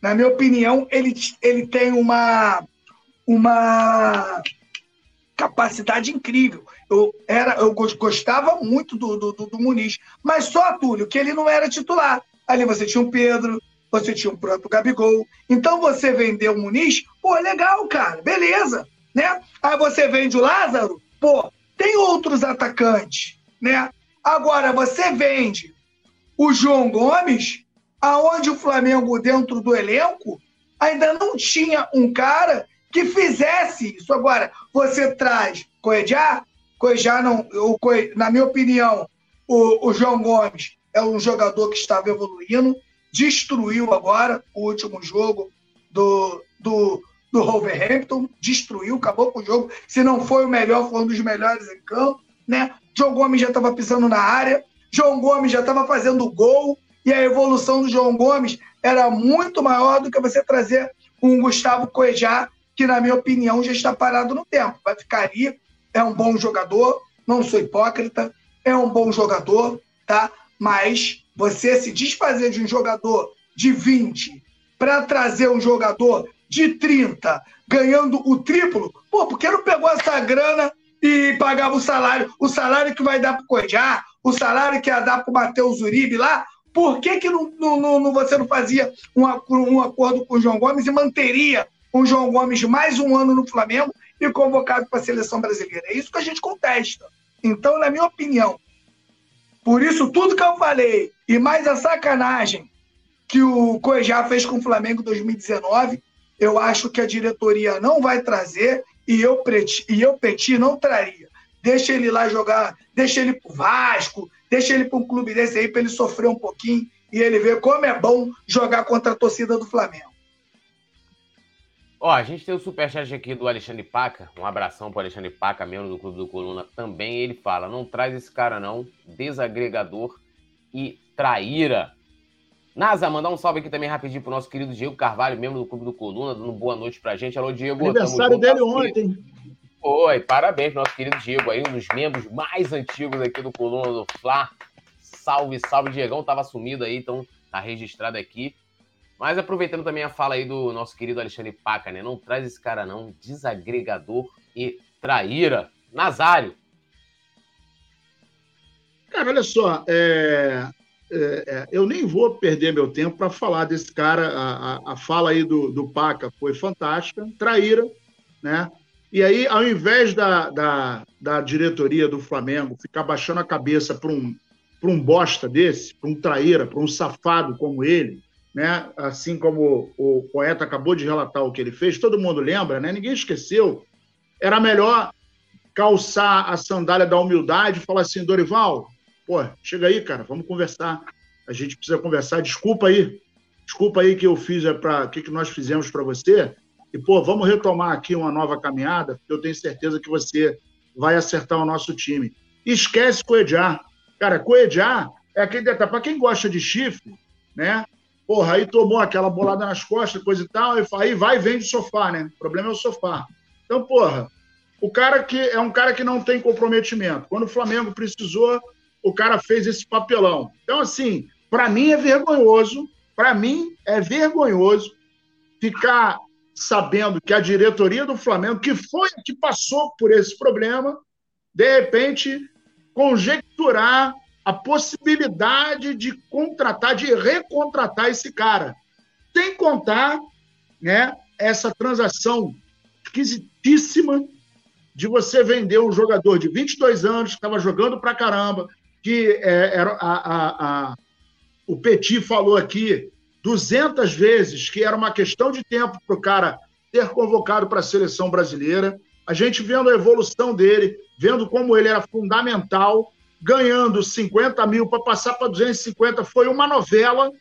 Na minha opinião, ele, ele tem uma, uma, capacidade incrível. Eu, era, eu gostava muito do, do, do, Muniz, mas só, Túlio, que ele não era titular. Ali você tinha o Pedro, você tinha o próprio Gabigol. Então você vendeu o Muniz, pô, legal, cara, beleza, né? Aí você vende o Lázaro, pô, tem outros atacantes, né? Agora você vende o João Gomes, aonde o Flamengo dentro do elenco ainda não tinha um cara que fizesse isso. Agora, você traz Coedjá, Coedjá não, o na minha opinião, o, o João Gomes é um jogador que estava evoluindo, destruiu agora o último jogo do, do, do Wolverhampton, destruiu, acabou com o jogo. Se não foi o melhor, foi um dos melhores em campo. Né? João Gomes já estava pisando na área, João Gomes já estava fazendo gol, e a evolução do João Gomes era muito maior do que você trazer um Gustavo Coejá, que, na minha opinião, já está parado no tempo. Vai ficar ali, é um bom jogador, não sou hipócrita, é um bom jogador, tá? Mas você se desfazer de um jogador de 20 para trazer um jogador de 30 ganhando o triplo, pô, por que não pegou essa grana e pagava o salário? O salário que vai dar para o Coedjá, o salário que ia dar para o Matheus Uribe lá, por que, que não, não, não, você não fazia um, um acordo com o João Gomes e manteria o João Gomes mais um ano no Flamengo e convocado para a seleção brasileira? É isso que a gente contesta. Então, na minha opinião, por isso, tudo que eu falei, e mais a sacanagem que o Coejá fez com o Flamengo em 2019, eu acho que a diretoria não vai trazer e eu, e eu Petit não traria. Deixa ele lá jogar, deixa ele pro Vasco, deixa ele para um clube desse aí para ele sofrer um pouquinho e ele ver como é bom jogar contra a torcida do Flamengo. Ó, a gente tem o superchat aqui do Alexandre Paca. Um abração pro Alexandre Paca, membro do Clube do Coluna também. Ele fala: não traz esse cara, não. Desagregador e traíra. Nasa, mandar um salve aqui também rapidinho pro nosso querido Diego Carvalho, membro do Clube do Coluna, dando boa noite pra gente. Alô, Diego. Aniversário dele ontem. Oi, parabéns, nosso querido Diego aí, um dos membros mais antigos aqui do Coluna do Fla. Salve, salve, Diegão. Tava sumido aí, então tá registrado aqui. Mas aproveitando também a fala aí do nosso querido Alexandre Paca, né? Não traz esse cara não, desagregador e traíra. Nazário. Cara, olha só, é, é, é, eu nem vou perder meu tempo para falar desse cara. A, a, a, fala aí do, do Paca foi fantástica, traíra, né? E aí, ao invés da, da, da diretoria do Flamengo ficar baixando a cabeça para um, um bosta desse, para um traíra, para um safado como ele, né? assim como o poeta acabou de relatar o que ele fez, todo mundo lembra, né? ninguém esqueceu. Era melhor calçar a sandália da humildade e falar assim: Dorival, pô, chega aí, cara, vamos conversar. A gente precisa conversar. Desculpa aí, desculpa aí que eu fiz é para que que nós fizemos para você. E pô, vamos retomar aqui uma nova caminhada, porque eu tenho certeza que você vai acertar o nosso time. esquece Coedjar. Cara, Coedjar é aquele detalhe. Para quem gosta de chifre, né? Porra, aí tomou aquela bolada nas costas, coisa e tal, e aí vai e vende o sofá, né? O problema é o sofá. Então, porra, o cara que é um cara que não tem comprometimento. Quando o Flamengo precisou, o cara fez esse papelão. Então, assim, para mim é vergonhoso, para mim é vergonhoso ficar sabendo que a diretoria do Flamengo, que foi a que passou por esse problema, de repente conjecturar a possibilidade de contratar, de recontratar esse cara. Sem contar né, essa transação esquisitíssima de você vender um jogador de 22 anos, que estava jogando pra caramba, que é, era a, a, a, o Petit falou aqui 200 vezes que era uma questão de tempo para o cara ter convocado para a seleção brasileira. A gente vendo a evolução dele, vendo como ele era fundamental ganhando 50 mil para passar para 250 foi uma novela.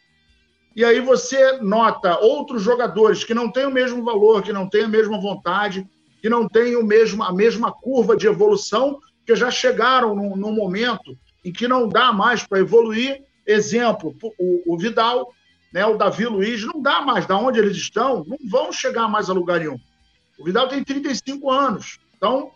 E aí você nota outros jogadores que não têm o mesmo valor, que não têm a mesma vontade, que não têm o mesmo, a mesma curva de evolução, que já chegaram num, num momento em que não dá mais para evoluir. Exemplo, o, o, Vidal, né, o Davi Luiz, não dá mais. Da onde eles estão, não vão chegar mais a lugar nenhum. O Vidal tem 35 anos. Então,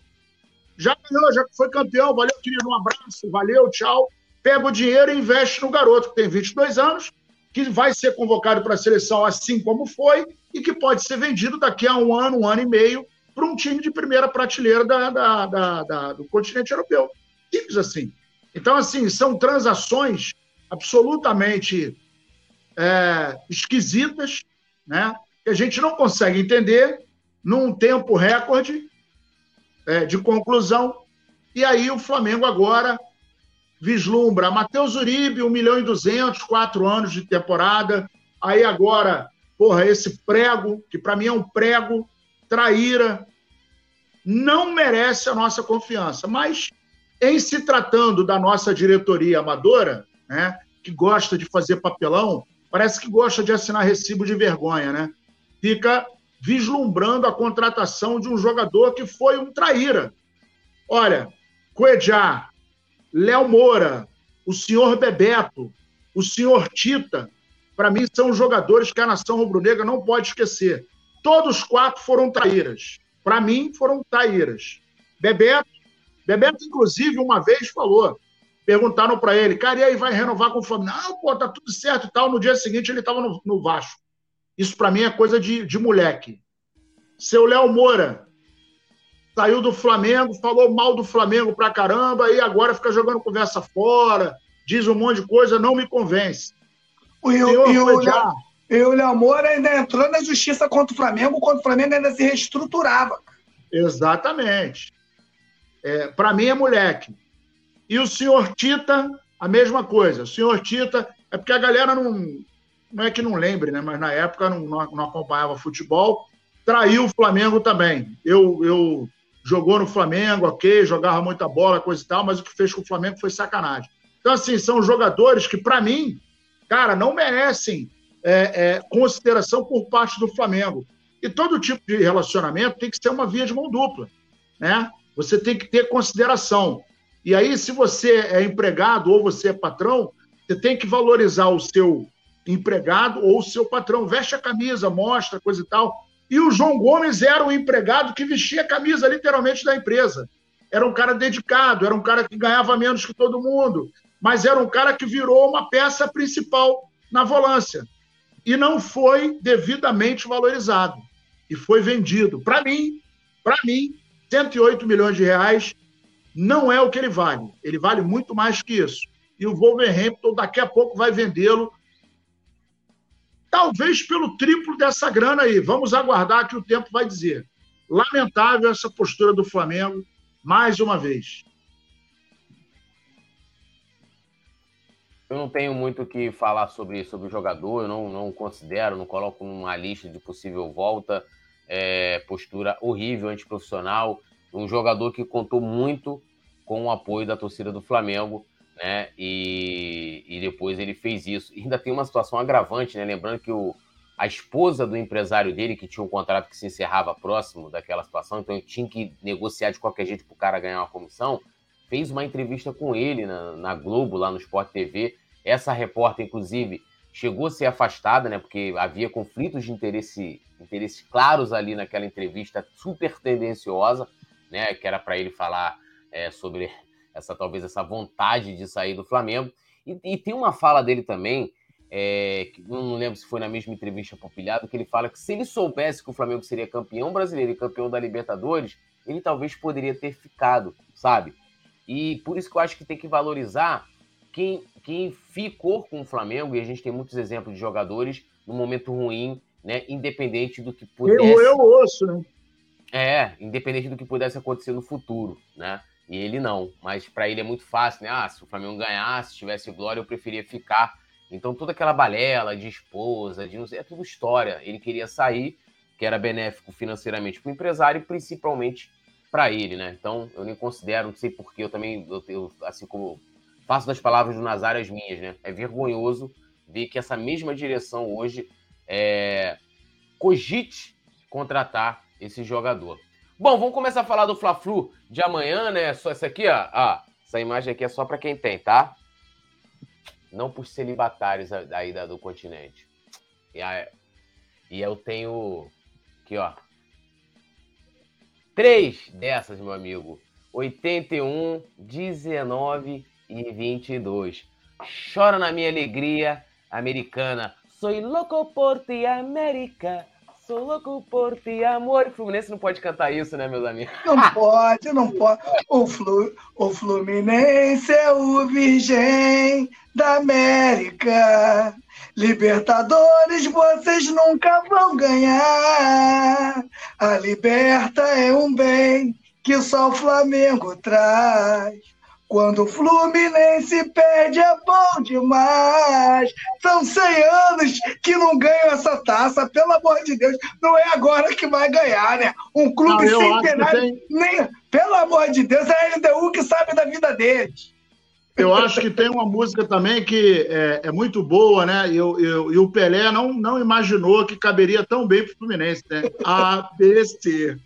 já ganhou, já foi campeão. Valeu, querido. Um abraço. Valeu, tchau. Pega o dinheiro e investe no garoto, que tem 22 anos, que vai ser convocado para a seleção assim como foi e que pode ser vendido daqui a um ano, um ano e meio, para um time de primeira prateleira da, da, da, da, do continente europeu. Simples assim. Então, assim, são transações absolutamente é, esquisitas, né? que a gente não consegue entender num tempo recorde é, de conclusão. E aí o Flamengo agora vislumbra Matheus Uribe, 1 milhão e 200, quatro anos de temporada. Aí agora, porra, esse prego, que para mim é um prego, traíra, não merece a nossa confiança. Mas, em se tratando da nossa diretoria amadora, né, que gosta de fazer papelão, parece que gosta de assinar recibo de vergonha, né? Fica vislumbrando a contratação de um jogador que foi um traíra. Olha, Cuejá, Léo Moura, o senhor Bebeto, o senhor Tita, para mim são jogadores que a nação rubro-negra não pode esquecer. Todos quatro foram traíras. Para mim, foram traíras. Bebeto, Bebeto, inclusive, uma vez falou, perguntaram para ele, cara, e aí vai renovar com o Flamengo? Não, pô, tá tudo certo e tal. No dia seguinte, ele estava no, no Vasco. Isso para mim é coisa de, de moleque. Seu Léo Moura saiu do Flamengo, falou mal do Flamengo pra caramba e agora fica jogando conversa fora, diz um monte de coisa, não me convence. O, e, e, o, já... e o Léo Moura ainda entrou na justiça contra o Flamengo, quando o Flamengo ainda se reestruturava. Exatamente. É, para mim é moleque. E o senhor Tita, a mesma coisa. O senhor Tita, é porque a galera não, não é que não lembre, né? Mas na época não, não, não acompanhava futebol. Traiu o Flamengo também. Eu, eu jogou no Flamengo, ok, jogava muita bola, coisa e tal, mas o que fez com o Flamengo foi sacanagem. Então, assim, são jogadores que, para mim, cara, não merecem é, é, consideração por parte do Flamengo. E todo tipo de relacionamento tem que ser uma via de mão dupla, né? Você tem que ter consideração. E aí, se você é empregado ou você é patrão, você tem que valorizar o seu empregado ou seu patrão. Veste a camisa, mostra, coisa e tal. E o João Gomes era um empregado que vestia a camisa literalmente da empresa. Era um cara dedicado, era um cara que ganhava menos que todo mundo, mas era um cara que virou uma peça principal na volância. E não foi devidamente valorizado. E foi vendido. Para mim, para mim, 108 milhões de reais não é o que ele vale. Ele vale muito mais que isso. E o Wolverhampton daqui a pouco vai vendê-lo talvez pelo triplo dessa grana aí. Vamos aguardar que o tempo vai dizer. Lamentável essa postura do Flamengo, mais uma vez. Eu não tenho muito o que falar sobre, sobre o jogador, eu não, não considero, não coloco numa lista de possível volta. É, postura horrível, antiprofissional. Um jogador que contou muito com o apoio da torcida do Flamengo né? E, e depois ele fez isso. E ainda tem uma situação agravante, né? Lembrando que o, a esposa do empresário dele, que tinha um contrato que se encerrava próximo daquela situação, então ele tinha que negociar de qualquer jeito para o cara ganhar uma comissão, fez uma entrevista com ele na, na, Globo, lá no Sport TV. Essa repórter, inclusive, chegou a ser afastada, né? Porque havia conflitos de interesse, interesses claros ali naquela entrevista super tendenciosa, né? Que era para ele falar é, sobre essa talvez essa vontade de sair do Flamengo. E, e tem uma fala dele também, é, que não lembro se foi na mesma entrevista para o Pilhado, que ele fala que se ele soubesse que o Flamengo seria campeão brasileiro e campeão da Libertadores, ele talvez poderia ter ficado, sabe? E por isso que eu acho que tem que valorizar quem, quem ficou com o Flamengo, e a gente tem muitos exemplos de jogadores no momento ruim, né? Independente do que pudesse. Eu, eu ouço, né? É, independente do que pudesse acontecer no futuro, né? E ele não. Mas para ele é muito fácil, né? Ah, se o Flamengo ganhasse, se tivesse glória, eu preferia ficar. Então toda aquela balela de esposa, de não sei, é tudo história. Ele queria sair, que era benéfico financeiramente para o empresário e principalmente para ele, né? Então eu nem considero, não sei porquê, eu também, eu, eu, assim como faço das palavras do Nazário as minhas, né? É vergonhoso ver que essa mesma direção hoje é, cogite contratar esse jogador. Bom, vamos começar a falar do Fla-Flu de amanhã, né? Só essa aqui, ó. Ah, essa imagem aqui é só para quem tem, tá? Não por celibatários aí do continente. E, aí, e eu tenho aqui, ó. Três dessas, meu amigo. 81, 19 e 22. Chora na minha alegria americana. Soy louco por ti, América. Sou louco por ti, amor. O Fluminense não pode cantar isso, né, meus amigos? Não pode, não pode. O, Flu, o Fluminense é o virgem da América. Libertadores vocês nunca vão ganhar. A liberta é um bem que só o Flamengo traz. Quando o Fluminense perde é bom demais. São 100 anos que não ganham essa taça, pelo amor de Deus. Não é agora que vai ganhar, né? Um clube não, centenário. Tem... Nem... Pelo amor de Deus, é a LDU que sabe da vida deles. Eu acho que tem uma música também que é, é muito boa, né? E, eu, eu, e o Pelé não, não imaginou que caberia tão bem para o Fluminense, né? ABC.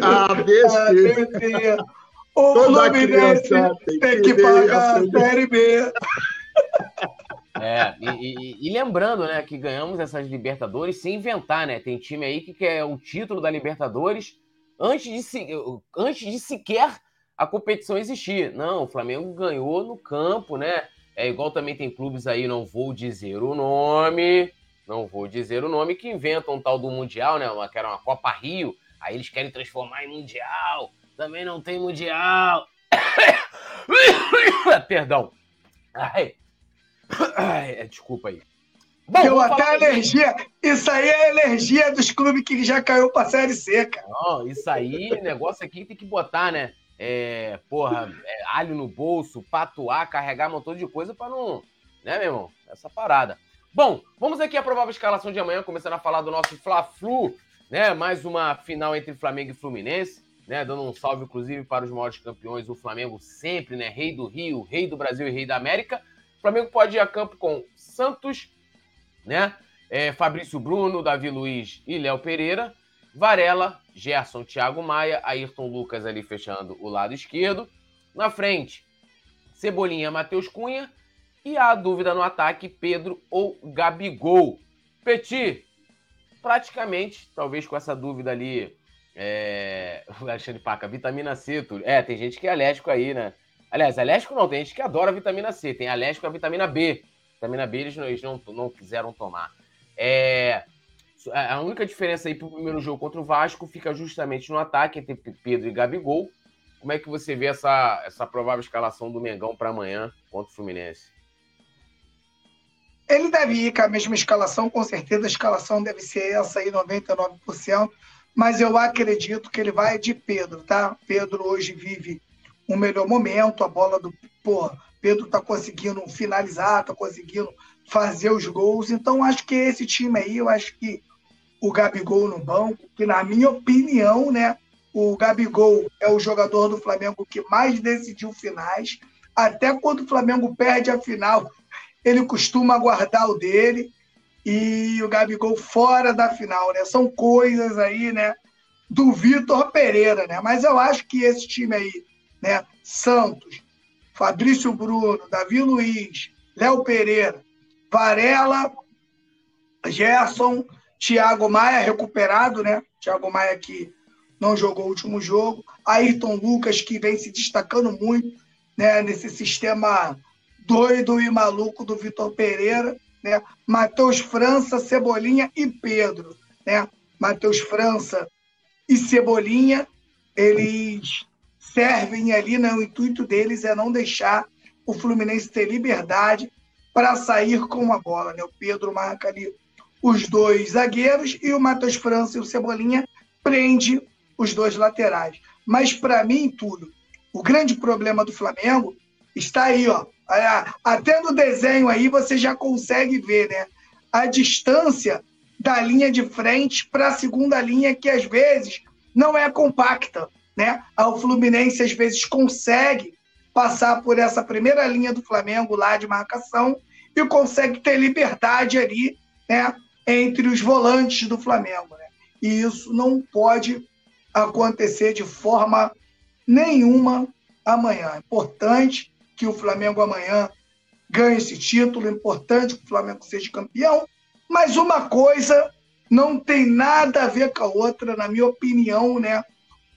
ABC. ABC. O Toda Fluminense tem, tem que, pagar a Série B. É, e, e, e, lembrando, né, que ganhamos essas Libertadores sem inventar, né? Tem time aí que quer o título da Libertadores antes de, se, antes de sequer a competição existir. Não, o Flamengo ganhou no campo, né? É igual também tem clubes aí, não vou dizer o nome, não vou dizer o nome, que inventam um tal do Mundial, né? Uma, que era uma Copa Rio, aí eles querem transformar em Mundial, também não tem Mundial. Perdão. Ai. Ai, é, desculpa aí. Bom, Deu até alergia. Isso aí é alergia dos clubes que já caiu pra Série C, cara. Não, isso aí, negócio aqui tem que botar, né? É, porra, é, alho no bolso, patuar, carregar um montão de coisa para não. Né, meu irmão? Essa parada. Bom, vamos aqui à provável escalação de amanhã, começando a falar do nosso Fla-Flu, né? Mais uma final entre Flamengo e Fluminense, né? Dando um salve, inclusive, para os maiores campeões, o Flamengo sempre, né? Rei do Rio, rei do Brasil e rei da América. O Flamengo pode ir a campo com Santos, né? É, Fabrício Bruno, Davi Luiz e Léo Pereira. Varela, Gerson, Thiago Maia, Ayrton Lucas ali fechando o lado esquerdo. Na frente, Cebolinha, Matheus Cunha. E a dúvida no ataque, Pedro ou Gabigol. Petit, praticamente, talvez com essa dúvida ali, é... Alexandre Paca, vitamina C. É, tem gente que é alérgico aí, né? Aliás, alérgico não, tem gente que adora vitamina C, tem alérgico à vitamina B. Vitamina B eles não, eles não, não quiseram tomar. É... A única diferença aí para o primeiro jogo contra o Vasco fica justamente no ataque entre Pedro e Gabigol. Como é que você vê essa, essa provável escalação do Mengão para amanhã contra o Fluminense? Ele deve ir com a mesma escalação, com certeza a escalação deve ser essa aí, 99%, mas eu acredito que ele vai de Pedro, tá? Pedro hoje vive um melhor momento, a bola do. Pô, Pedro tá conseguindo finalizar, tá conseguindo fazer os gols, então acho que esse time aí, eu acho que o Gabigol no banco, que na minha opinião, né, o Gabigol é o jogador do Flamengo que mais decidiu finais. Até quando o Flamengo perde a final, ele costuma guardar o dele. E o Gabigol fora da final, né? São coisas aí, né? Do Vitor Pereira, né? Mas eu acho que esse time aí, né? Santos, Fabrício Bruno, Davi Luiz, Léo Pereira, Varela, Gerson, Thiago Maia recuperado, né? Thiago Maia que não jogou o último jogo. Ayrton Lucas, que vem se destacando muito né, nesse sistema doido e maluco do Vitor Pereira. Né? Matheus França, Cebolinha e Pedro. Né? Matheus França e Cebolinha, eles servem ali, né? o intuito deles é não deixar o Fluminense ter liberdade para sair com a bola. Né? O Pedro marca ali os dois zagueiros e o Matheus França e o Cebolinha prende os dois laterais. Mas para mim, tudo, o grande problema do Flamengo está aí, ó. Até no desenho aí você já consegue ver, né? A distância da linha de frente para a segunda linha, que às vezes não é compacta, né? O Fluminense às vezes consegue passar por essa primeira linha do Flamengo lá de marcação e consegue ter liberdade ali, né? entre os volantes do Flamengo. Né? E isso não pode acontecer de forma nenhuma amanhã. É importante que o Flamengo amanhã ganhe esse título, é importante que o Flamengo seja campeão, mas uma coisa não tem nada a ver com a outra, na minha opinião, né?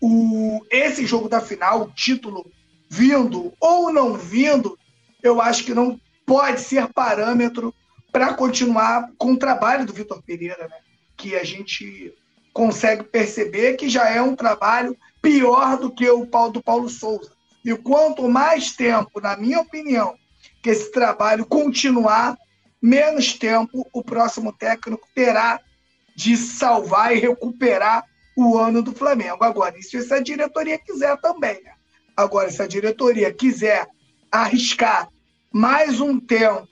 O, esse jogo da final, o título vindo ou não vindo, eu acho que não pode ser parâmetro para continuar com o trabalho do Vitor Pereira, né? que a gente consegue perceber que já é um trabalho pior do que o do Paulo Souza. E quanto mais tempo, na minha opinião, que esse trabalho continuar, menos tempo o próximo técnico terá de salvar e recuperar o ano do Flamengo. Agora, isso se a diretoria quiser também. Né? Agora, se a diretoria quiser arriscar mais um tempo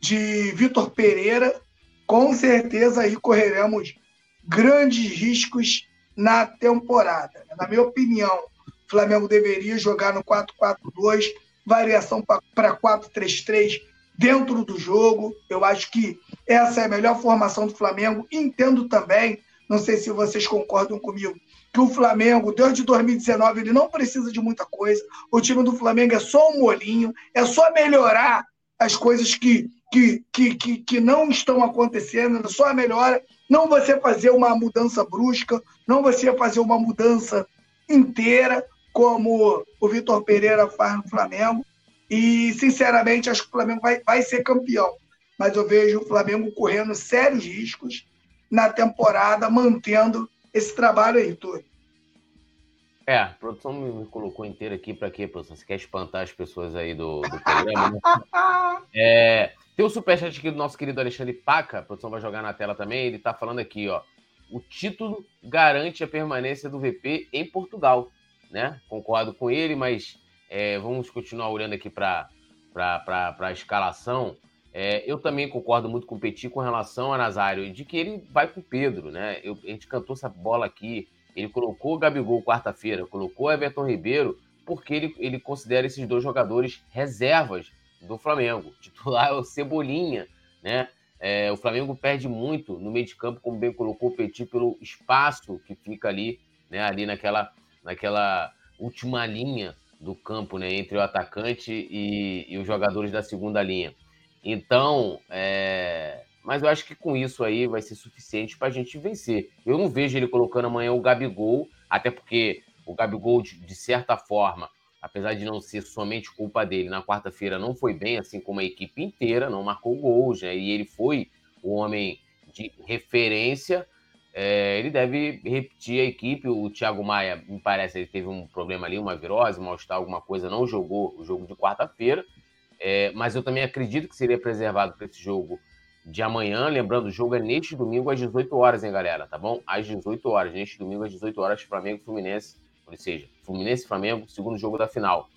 de Vitor Pereira, com certeza aí correremos grandes riscos na temporada. Na minha opinião, o Flamengo deveria jogar no 4-4-2, variação para 4-3-3 dentro do jogo. Eu acho que essa é a melhor formação do Flamengo. Entendo também, não sei se vocês concordam comigo, que o Flamengo, desde 2019, ele não precisa de muita coisa. O time do Flamengo é só um molinho, é só melhorar as coisas que, que, que, que, que não estão acontecendo, é só melhora. Não você fazer uma mudança brusca, não você fazer uma mudança inteira, como o Vitor Pereira faz no Flamengo. E, sinceramente, acho que o Flamengo vai, vai ser campeão. Mas eu vejo o Flamengo correndo sérios riscos na temporada, mantendo esse trabalho aí, Túlio. É, a produção me, colocou inteiro aqui para quê, produção? Você quer espantar as pessoas aí do, do programa? Né? é, tem o um superchat aqui do nosso querido Alexandre Paca, a produção vai jogar na tela também, ele está falando aqui, ó. O título garante a permanência do VP em Portugal, né? Concordo com ele, mas é, vamos continuar olhando aqui para a escalação. É, eu também concordo muito com o Petit com relação a Nazário, de que ele vai com o Pedro, né? Eu, a gente cantou essa bola aqui. Ele colocou o Gabigol quarta-feira, colocou o Everton Ribeiro, porque ele, ele considera esses dois jogadores reservas do Flamengo. O titular é o Cebolinha, né? É, o Flamengo perde muito no meio de campo, como bem colocou o Petit, pelo espaço que fica ali, né? Ali naquela, naquela última linha do campo, né, entre o atacante e, e os jogadores da segunda linha. Então, é... mas eu acho que com isso aí vai ser suficiente para a gente vencer. Eu não vejo ele colocando amanhã o Gabigol, até porque o Gabigol, de, certa forma, apesar de não ser somente culpa dele, na quarta-feira não foi bem, assim como a equipe inteira, não marcou gols, né? E ele foi o homem de referência é, ele deve repetir a equipe. O Thiago Maia, me parece, ele teve um problema ali, uma virose, mal-estar, alguma coisa, não jogou o jogo de quarta-feira. É, mas eu também acredito que seria preservado para esse jogo de amanhã. Lembrando, o jogo é neste domingo às 18 horas, hein, galera? Tá bom? Às 18 horas. Neste domingo às 18 horas, Flamengo e Fluminense. Ou seja, Fluminense e Flamengo, segundo jogo da final.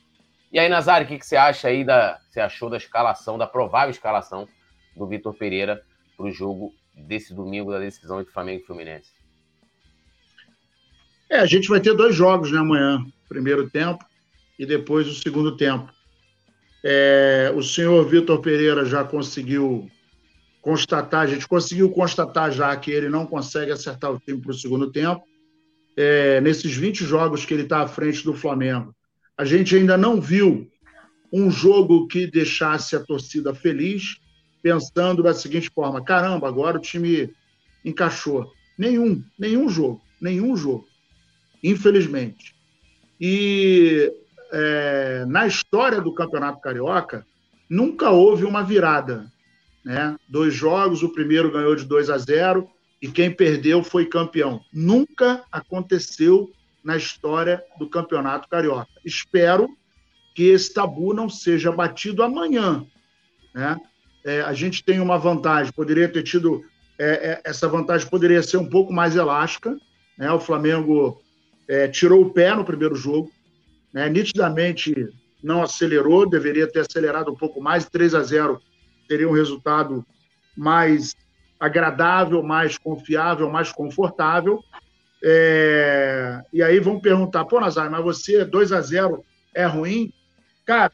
E aí, Nazário, o que, que você acha aí da. Você achou da escalação, da provável escalação do Vitor Pereira para o jogo desse domingo da decisão entre Flamengo e Fluminense? É, a gente vai ter dois jogos né, amanhã. Primeiro tempo e depois o segundo tempo. É, o senhor Vitor Pereira já conseguiu constatar, a gente conseguiu constatar já que ele não consegue acertar o time para o segundo tempo. É, nesses 20 jogos que ele está à frente do Flamengo, a gente ainda não viu um jogo que deixasse a torcida feliz pensando da seguinte forma: caramba, agora o time encaixou. Nenhum, nenhum jogo, nenhum jogo, infelizmente. E é, na história do Campeonato Carioca, nunca houve uma virada. Né? Dois jogos, o primeiro ganhou de 2 a 0 e quem perdeu foi campeão. Nunca aconteceu na história do Campeonato Carioca. Espero que esse tabu não seja batido amanhã. Né? É, a gente tem uma vantagem, poderia ter tido, é, é, essa vantagem poderia ser um pouco mais elástica. Né? O Flamengo é, tirou o pé no primeiro jogo, né? nitidamente não acelerou, deveria ter acelerado um pouco mais. 3 a 0 teria um resultado mais agradável, mais confiável, mais confortável. É... E aí vão perguntar, pô, Nazar, mas você 2 a 0 é ruim? Cara,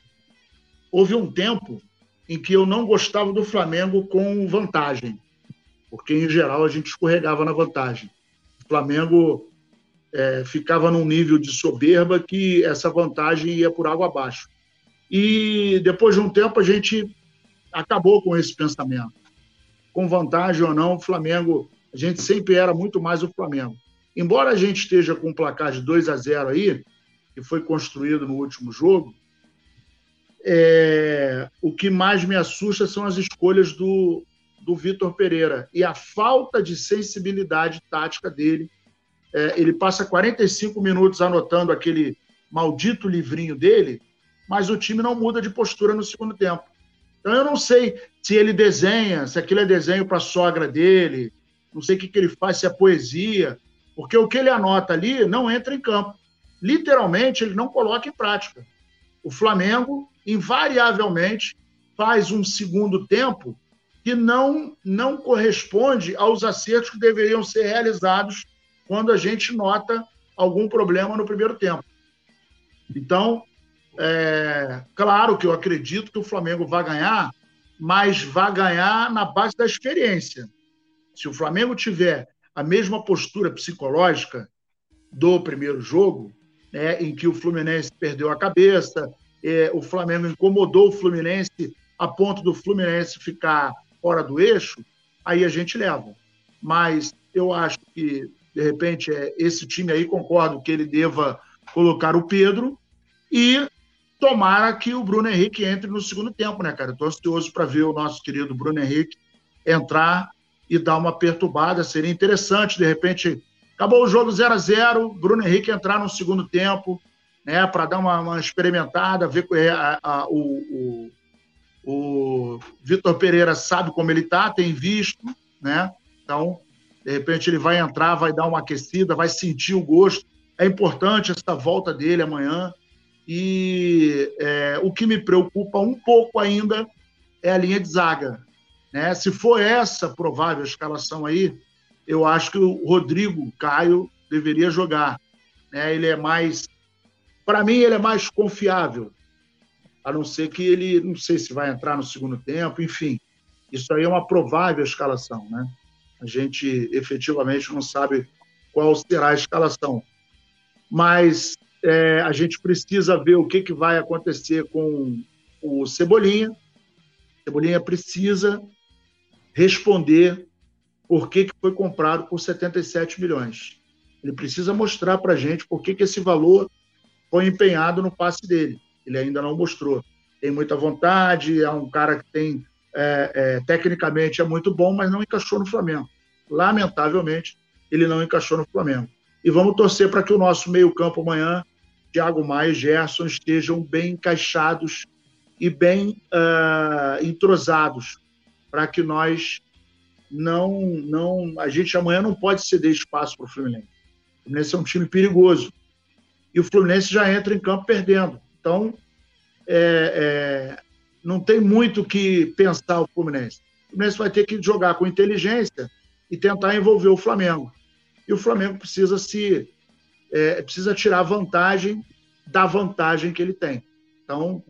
houve um tempo em que eu não gostava do Flamengo com vantagem, porque em geral a gente escorregava na vantagem. O Flamengo é, ficava num nível de soberba que essa vantagem ia por água abaixo. E depois de um tempo a gente acabou com esse pensamento. Com vantagem ou não, o Flamengo, a gente sempre era muito mais o Flamengo. Embora a gente esteja com um placar de 2 a 0 aí, que foi construído no último jogo, é, o que mais me assusta são as escolhas do, do Vitor Pereira e a falta de sensibilidade tática dele. É, ele passa 45 minutos anotando aquele maldito livrinho dele, mas o time não muda de postura no segundo tempo. Então eu não sei se ele desenha, se aquilo é desenho para a sogra dele, não sei o que, que ele faz, se é poesia, porque o que ele anota ali não entra em campo. Literalmente, ele não coloca em prática. O Flamengo, invariavelmente, faz um segundo tempo que não, não corresponde aos acertos que deveriam ser realizados quando a gente nota algum problema no primeiro tempo. Então, é, claro que eu acredito que o Flamengo vai ganhar, mas vai ganhar na base da experiência. Se o Flamengo tiver a mesma postura psicológica do primeiro jogo, né, em que o Fluminense perdeu a cabeça, é, o Flamengo incomodou o Fluminense a ponto do Fluminense ficar fora do eixo, aí a gente leva. Mas eu acho que, de repente, é, esse time aí, concordo que ele deva colocar o Pedro e tomara que o Bruno Henrique entre no segundo tempo, né, cara? Estou ansioso para ver o nosso querido Bruno Henrique entrar e dar uma perturbada. Seria interessante, de repente, acabou o jogo 0 a 0 Bruno Henrique entrar no segundo tempo, né, para dar uma, uma, experimentada, ver é, a, a, o, o, o Vitor Pereira sabe como ele tá, tem visto, né? Então, de repente ele vai entrar, vai dar uma aquecida, vai sentir o gosto. É importante essa volta dele amanhã. E é, o que me preocupa um pouco ainda é a linha de zaga. Né? Se for essa provável escalação aí, eu acho que o Rodrigo Caio deveria jogar. Né? Ele é mais. Para mim, ele é mais confiável. A não ser que ele. Não sei se vai entrar no segundo tempo, enfim. Isso aí é uma provável escalação. Né? A gente efetivamente não sabe qual será a escalação. Mas é, a gente precisa ver o que, que vai acontecer com o Cebolinha. Cebolinha precisa responder por que, que foi comprado por 77 milhões. Ele precisa mostrar para a gente por que, que esse valor foi empenhado no passe dele. Ele ainda não mostrou. Tem muita vontade, é um cara que tem, é, é, tecnicamente é muito bom, mas não encaixou no Flamengo. Lamentavelmente, ele não encaixou no Flamengo. E vamos torcer para que o nosso meio-campo amanhã Thiago Maia e Gerson estejam bem encaixados e bem uh, entrosados, para que nós não, não. A gente amanhã não pode ceder espaço para o Fluminense. O Fluminense é um time perigoso. E o Fluminense já entra em campo perdendo. Então, é, é, não tem muito que pensar o Fluminense. O Fluminense vai ter que jogar com inteligência e tentar envolver o Flamengo. E o Flamengo precisa se é, precisa tirar vantagem da vantagem que ele tem. Então,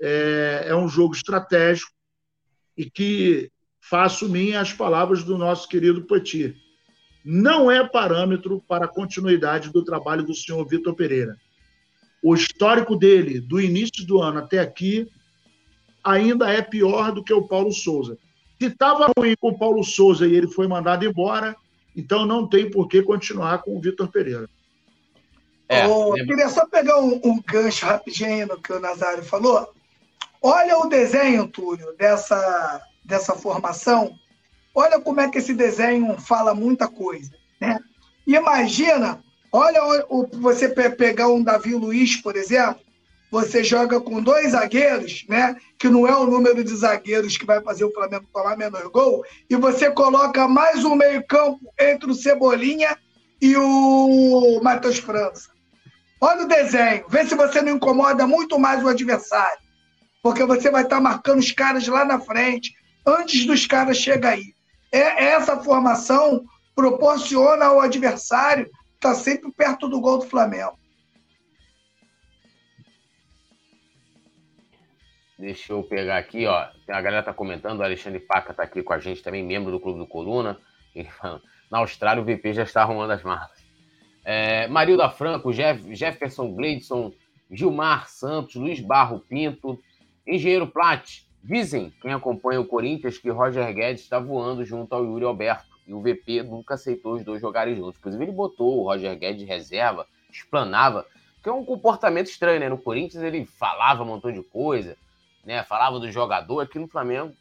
é, é um jogo estratégico e que faço minha as palavras do nosso querido Petit. Não é parâmetro para a continuidade do trabalho do senhor Vitor Pereira. O histórico dele, do início do ano até aqui, ainda é pior do que o Paulo Souza. Se estava ruim com o Paulo Souza e ele foi mandado embora, então não tem por que continuar com o Vitor Pereira. É, oh, Queria só pegar um, um, gancho rapidinho no que o Nazário falou. Olha o desenho, Túlio, dessa, dessa formação. Olha como é que esse desenho fala muita coisa. Né? Imagina, olha você pegar um Davi Luiz, por exemplo, você joga com dois zagueiros, né? Que não é o número de zagueiros que vai fazer o Flamengo tomar menor gol, e você coloca mais um meio-campo entre o Cebolinha e o Matheus França. Olha o desenho, vê se você não incomoda muito mais o adversário. Porque você vai estar marcando os caras lá na frente, antes dos caras chegarem aí. É, essa formação proporciona ao adversário estar tá sempre perto do gol do Flamengo. Deixa eu pegar aqui, ó. A galera tá comentando, o Alexandre Paca tá aqui com a gente também, membro do Clube do Coluna. Na Austrália o VP já está arrumando as malas. É, Marilda Franco, Jeff, Jefferson Gleidson, Gilmar Santos, Luiz Barro Pinto, Engenheiro Plat, dizem quem acompanha o Corinthians que Roger Guedes está voando junto ao Yuri Alberto e o VP nunca aceitou os dois jogarem juntos. Inclusive, ele botou o Roger Guedes de reserva, explanava, que é um comportamento estranho, né? No Corinthians ele falava um montão de coisa, né? Falava do jogador, aqui no Flamengo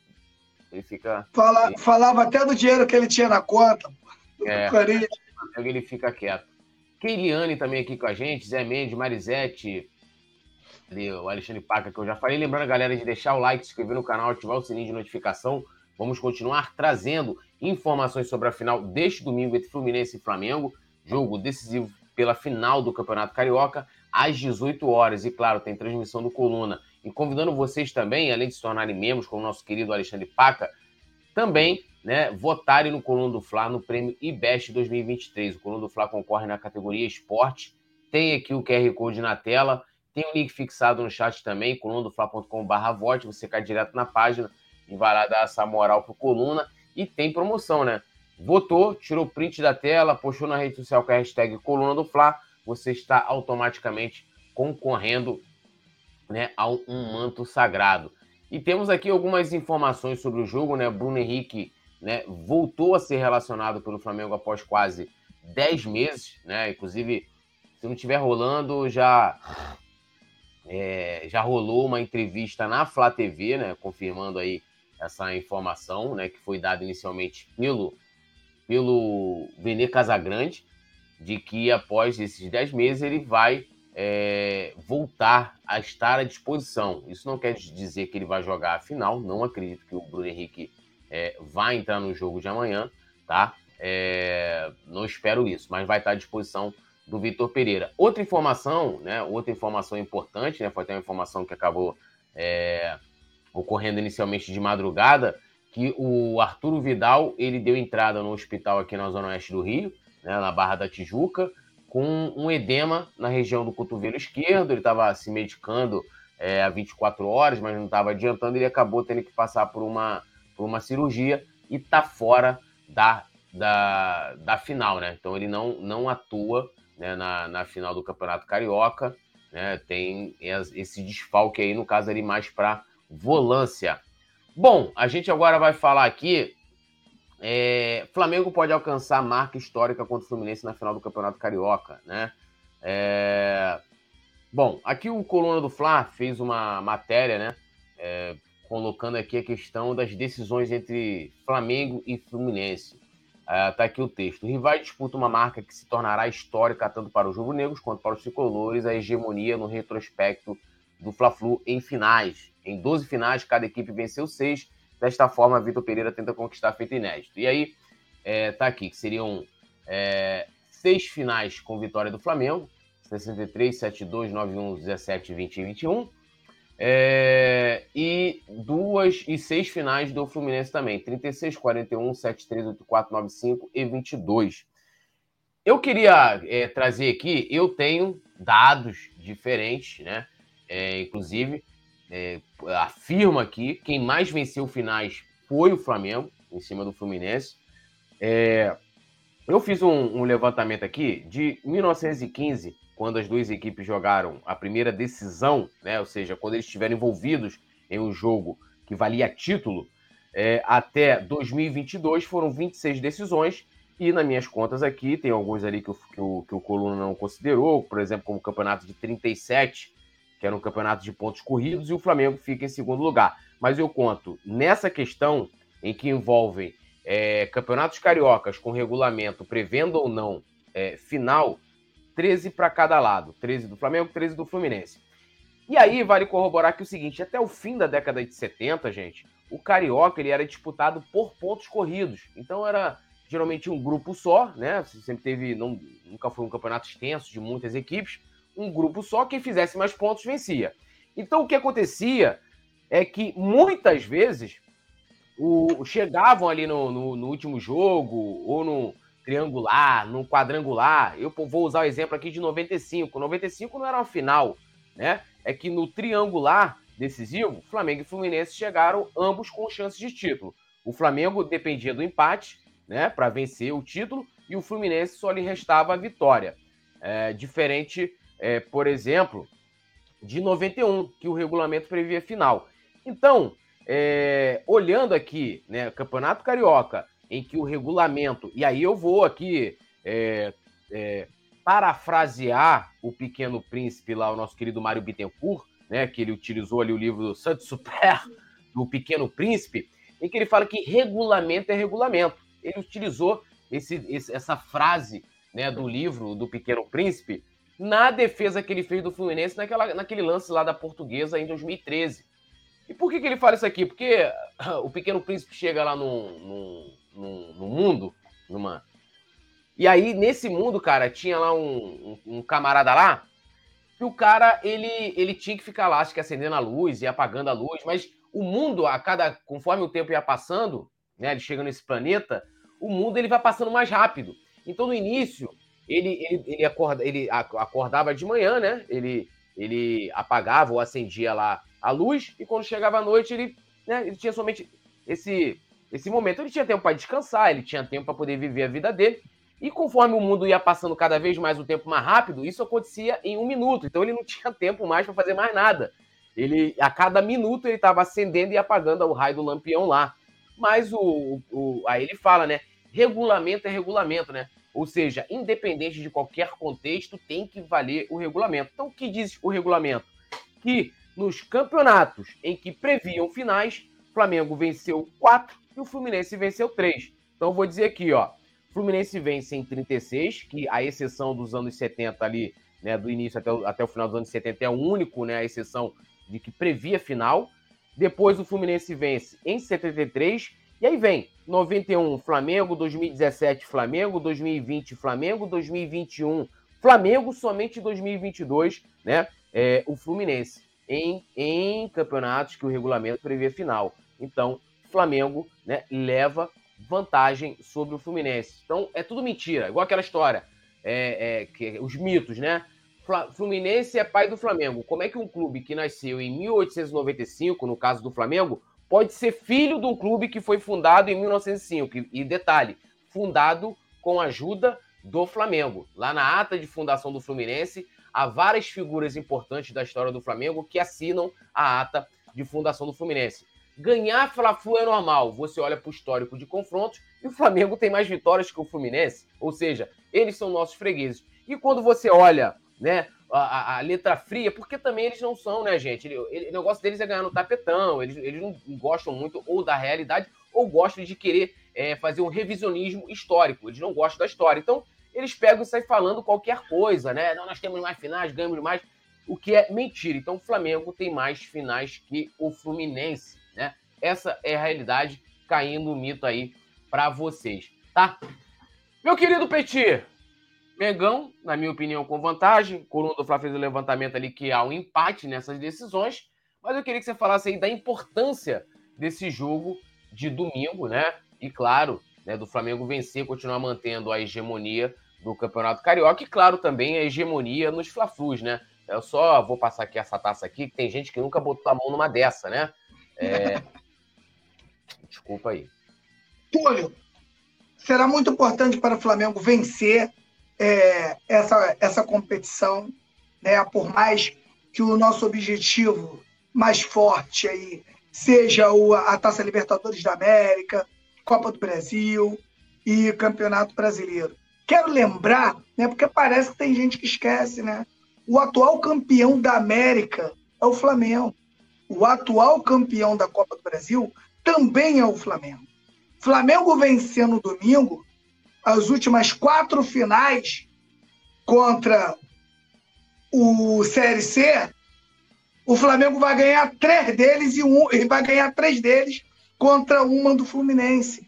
Ele fica. Fala, ele... Falava até do dinheiro que ele tinha na conta. É, ele fica quieto. Keiliane também aqui com a gente, Zé Mendes, Marisete, o Alexandre Paca, que eu já falei. Lembrando a galera de deixar o like, se inscrever no canal, ativar o sininho de notificação. Vamos continuar trazendo informações sobre a final deste domingo entre Fluminense e Flamengo. Jogo decisivo pela final do Campeonato Carioca, às 18 horas. E claro, tem transmissão do Coluna. E convidando vocês também, além de se tornarem membros, como o nosso querido Alexandre Paca, também né, votarem no Coluna do Fla no prêmio IBEST 2023. O Coluna do Fla concorre na categoria Esporte. Tem aqui o QR Code na tela. Tem o link fixado no chat também, colunadofla.com.br vote. Você cai direto na página e vai lá dar essa moral pro Coluna. E tem promoção, né? Votou, tirou print da tela, postou na rede social com a hashtag Coluna do Fla, você está automaticamente concorrendo né, a um manto sagrado. E temos aqui algumas informações sobre o jogo, né? Bruno Henrique né, voltou a ser relacionado pelo Flamengo após quase 10 meses, né? Inclusive, se não estiver rolando, já é, já rolou uma entrevista na Flá TV, né? Confirmando aí essa informação, né? Que foi dada inicialmente pelo pelo Vene Casagrande, de que após esses 10 meses ele vai é, voltar a estar à disposição. Isso não quer dizer que ele vai jogar a final, não acredito que o Bruno Henrique é, entrar no jogo de amanhã, tá? É, não espero isso, mas vai estar à disposição do Vitor Pereira. Outra informação, né? Outra informação importante, né? Foi até uma informação que acabou é, ocorrendo inicialmente de madrugada, que o Arturo Vidal ele deu entrada no hospital aqui na zona oeste do Rio, né, na Barra da Tijuca, com um edema na região do cotovelo esquerdo. Ele estava se medicando é, há 24 horas, mas não estava adiantando. Ele acabou tendo que passar por uma, por uma cirurgia e está fora da, da, da final, né? Então ele não, não atua né, na, na final do Campeonato Carioca. Né? Tem esse desfalque aí, no caso ali, mais para volância. Bom, a gente agora vai falar aqui. É, Flamengo pode alcançar a marca histórica contra o Fluminense na final do Campeonato Carioca, né? É, bom, aqui o Coluna do Fla fez uma matéria, né? É, colocando aqui a questão das decisões entre Flamengo e Fluminense. É, tá aqui o texto. O rival disputa uma marca que se tornará histórica tanto para os rubro-negros quanto para os tricolores, a hegemonia no retrospecto do Fla-Flu em finais. Em 12 finais, cada equipe venceu seis. Desta forma, Vitor Pereira tenta conquistar feito inédito. E aí, é, tá aqui, que seriam é, seis finais com vitória do Flamengo: 63, 72, 91, 17, 20 e 21. É, e duas e seis finais do Fluminense também: 36, 41, 73, 84, 95 e 22. Eu queria é, trazer aqui, eu tenho dados diferentes, né? É, inclusive, é, afirma aqui, quem mais venceu finais foi o Flamengo, em cima do Fluminense. É, eu fiz um, um, levantamento aqui de 1915, quando as duas equipes jogaram a primeira decisão, né, ou seja, quando eles estiveram envolvidos em um jogo que valia título, é, até 2022 foram 26 decisões, e nas minhas contas aqui, tem alguns ali que o, que o, que o Coluna não considerou, por exemplo, como o campeonato de 37, que era um campeonato de pontos corridos, e o Flamengo fica em segundo lugar. Mas eu conto nessa questão em que envolvem é, campeonatos cariocas com regulamento prevendo ou não é, final, 13 para cada lado. 13 do Flamengo, 13 do Fluminense. E aí vale corroborar que o seguinte, até o fim da década de 70, gente, o carioca ele era disputado por pontos corridos. Então era geralmente um grupo só, né? Sempre teve, não, nunca foi um campeonato extenso de muitas equipes um grupo só, quem fizesse mais pontos vencia. Então o que acontecia é que muitas vezes o, chegavam ali no, no, no último jogo, ou no triangular, no quadrangular. Eu vou usar o exemplo aqui de 95. 95 não era uma final, né? É que no triangular decisivo, Flamengo e Fluminense chegaram ambos com chances de título. O Flamengo dependia do empate, né, para vencer o título, e o Fluminense só lhe restava a vitória. É, diferente é, por exemplo, de 91, que o regulamento previa final. Então, é, olhando aqui, né, Campeonato Carioca, em que o regulamento, e aí eu vou aqui é, é, parafrasear o Pequeno Príncipe lá, o nosso querido Mário Bittencourt, né, que ele utilizou ali o livro do Santo Super, do Pequeno Príncipe, em que ele fala que regulamento é regulamento. Ele utilizou esse, esse, essa frase né, do livro do Pequeno Príncipe na defesa que ele fez do Fluminense naquela, naquele lance lá da Portuguesa em 2013. E por que, que ele fala isso aqui? Porque o Pequeno Príncipe chega lá no, no, no, no mundo, numa. E aí, nesse mundo, cara, tinha lá um, um, um, camarada lá, que o cara, ele, ele tinha que ficar lá, acho que acendendo a luz e apagando a luz, mas o mundo, a cada. conforme o tempo ia passando, né? Ele chega nesse planeta, o mundo ele vai passando mais rápido. Então, no início, ele, ele, ele, acorda, ele acordava de manhã, né? Ele, ele apagava ou acendia lá a luz, e quando chegava a noite, ele, né, ele tinha somente esse, esse momento. Ele tinha tempo para descansar, ele tinha tempo para poder viver a vida dele. E conforme o mundo ia passando cada vez mais o tempo mais rápido, isso acontecia em um minuto. Então ele não tinha tempo mais para fazer mais nada. Ele, a cada minuto, ele estava acendendo e apagando o raio do lampião lá. Mas o, o, aí ele fala, né? Regulamento é regulamento, né? Ou seja, independente de qualquer contexto, tem que valer o regulamento. Então, o que diz o regulamento? Que nos campeonatos em que previam finais, Flamengo venceu 4 e o Fluminense venceu 3. Então, vou dizer aqui, ó. Fluminense vence em 36, que a exceção dos anos 70 ali, né, do início até o, até o final dos anos 70 é o único, né, a exceção de que previa final. Depois o Fluminense vence em 73 e aí vem 91 Flamengo, 2017 Flamengo, 2020 Flamengo, 2021 Flamengo, somente 2022, né? É, o Fluminense em, em campeonatos que o regulamento prevê final. Então, Flamengo né, leva vantagem sobre o Fluminense. Então, é tudo mentira, igual aquela história, é, é, que, os mitos, né? Fluminense é pai do Flamengo. Como é que um clube que nasceu em 1895, no caso do Flamengo, pode ser filho de um clube que foi fundado em 1905. E detalhe, fundado com a ajuda do Flamengo. Lá na ata de fundação do Fluminense, há várias figuras importantes da história do Flamengo que assinam a ata de fundação do Fluminense. Ganhar Fla-Flu é normal. Você olha para o histórico de confrontos e o Flamengo tem mais vitórias que o Fluminense. Ou seja, eles são nossos fregueses. E quando você olha né, a, a, letra fria, porque também eles não são, né, gente? O negócio deles é ganhar no tapetão, eles, eles não gostam muito ou da realidade ou gostam de querer é, fazer um revisionismo histórico, eles não gostam da história. Então, eles pegam e saem falando qualquer coisa, né? Não, nós temos mais finais, ganhamos mais, o que é mentira. Então, o Flamengo tem mais finais que o Fluminense? Essa é a realidade, caindo o mito aí para vocês, tá? Meu querido Petit, Mengão, na minha opinião, com vantagem. Coluna do Fla fez o levantamento ali que há um empate nessas decisões. Mas eu queria que você falasse aí da importância desse jogo de domingo, né? E claro, né, do Flamengo vencer, continuar mantendo a hegemonia do Campeonato Carioca e, claro, também a hegemonia nos Fla-Flus, né? Eu só vou passar aqui essa taça aqui, que tem gente que nunca botou a mão numa dessa, né? É... Desculpa aí. Túlio, será muito importante para o Flamengo vencer é, essa, essa competição, né? por mais que o nosso objetivo mais forte aí seja o, a Taça Libertadores da América, Copa do Brasil e Campeonato Brasileiro. Quero lembrar, né, porque parece que tem gente que esquece, né? O atual campeão da América é o Flamengo. O atual campeão da Copa do Brasil também é o Flamengo. Flamengo vencendo domingo as últimas quatro finais contra o CLC, o Flamengo vai ganhar três deles e, um, e vai ganhar três deles contra uma do Fluminense.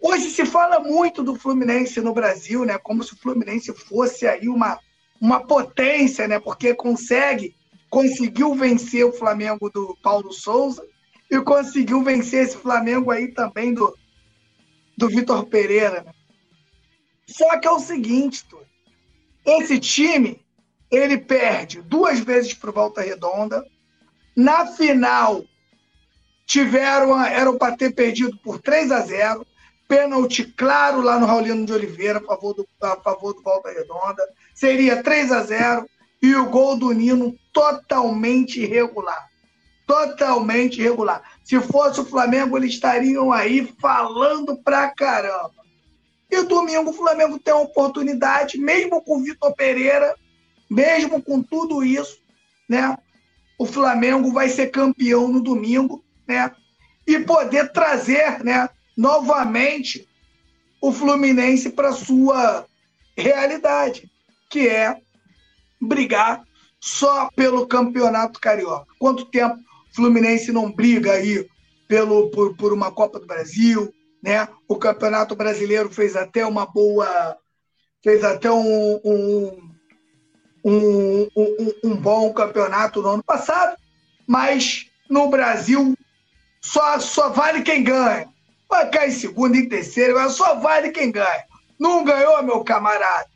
Hoje se fala muito do Fluminense no Brasil, né? Como se o Fluminense fosse aí uma, uma potência, né? Porque consegue, conseguiu vencer o Flamengo do Paulo Souza e conseguiu vencer esse Flamengo aí também do, do Vitor Pereira. Né? Só que é o seguinte, esse time ele perde duas vezes para Volta Redonda. Na final tiveram eram para ter perdido por 3 a 0, pênalti claro lá no Raulino de Oliveira a favor do a favor do Volta Redonda. Seria 3 a 0 e o gol do Nino totalmente irregular totalmente irregular. Se fosse o Flamengo, eles estariam aí falando pra caramba. E domingo o Flamengo tem a oportunidade, mesmo com o Vitor Pereira, mesmo com tudo isso, né? O Flamengo vai ser campeão no domingo, né? e poder trazer né, novamente o Fluminense para sua realidade, que é brigar só pelo campeonato carioca. Quanto tempo Fluminense não briga aí pelo, por, por uma Copa do Brasil, né? O Campeonato Brasileiro fez até uma boa, fez até um, um, um, um, um bom campeonato no ano passado, mas no Brasil só, só vale quem ganha. Vai cair em segundo, em terceiro, mas só vale quem ganha. Não ganhou, meu camarada?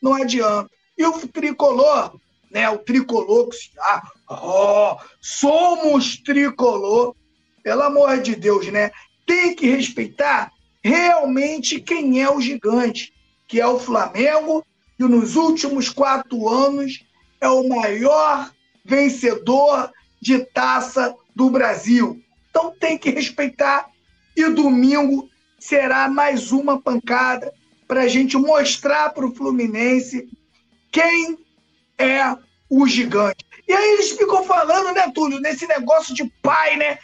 Não adianta. E o tricolor, né? O tricolor ah, oh, somos tricolor, pelo amor de Deus, né? Tem que respeitar realmente quem é o gigante, que é o Flamengo, que nos últimos quatro anos é o maior vencedor de taça do Brasil. Então tem que respeitar. E domingo será mais uma pancada para a gente mostrar para o Fluminense quem é o gigante. E aí eles ficam falando, né, Túlio, nesse negócio de pai, né?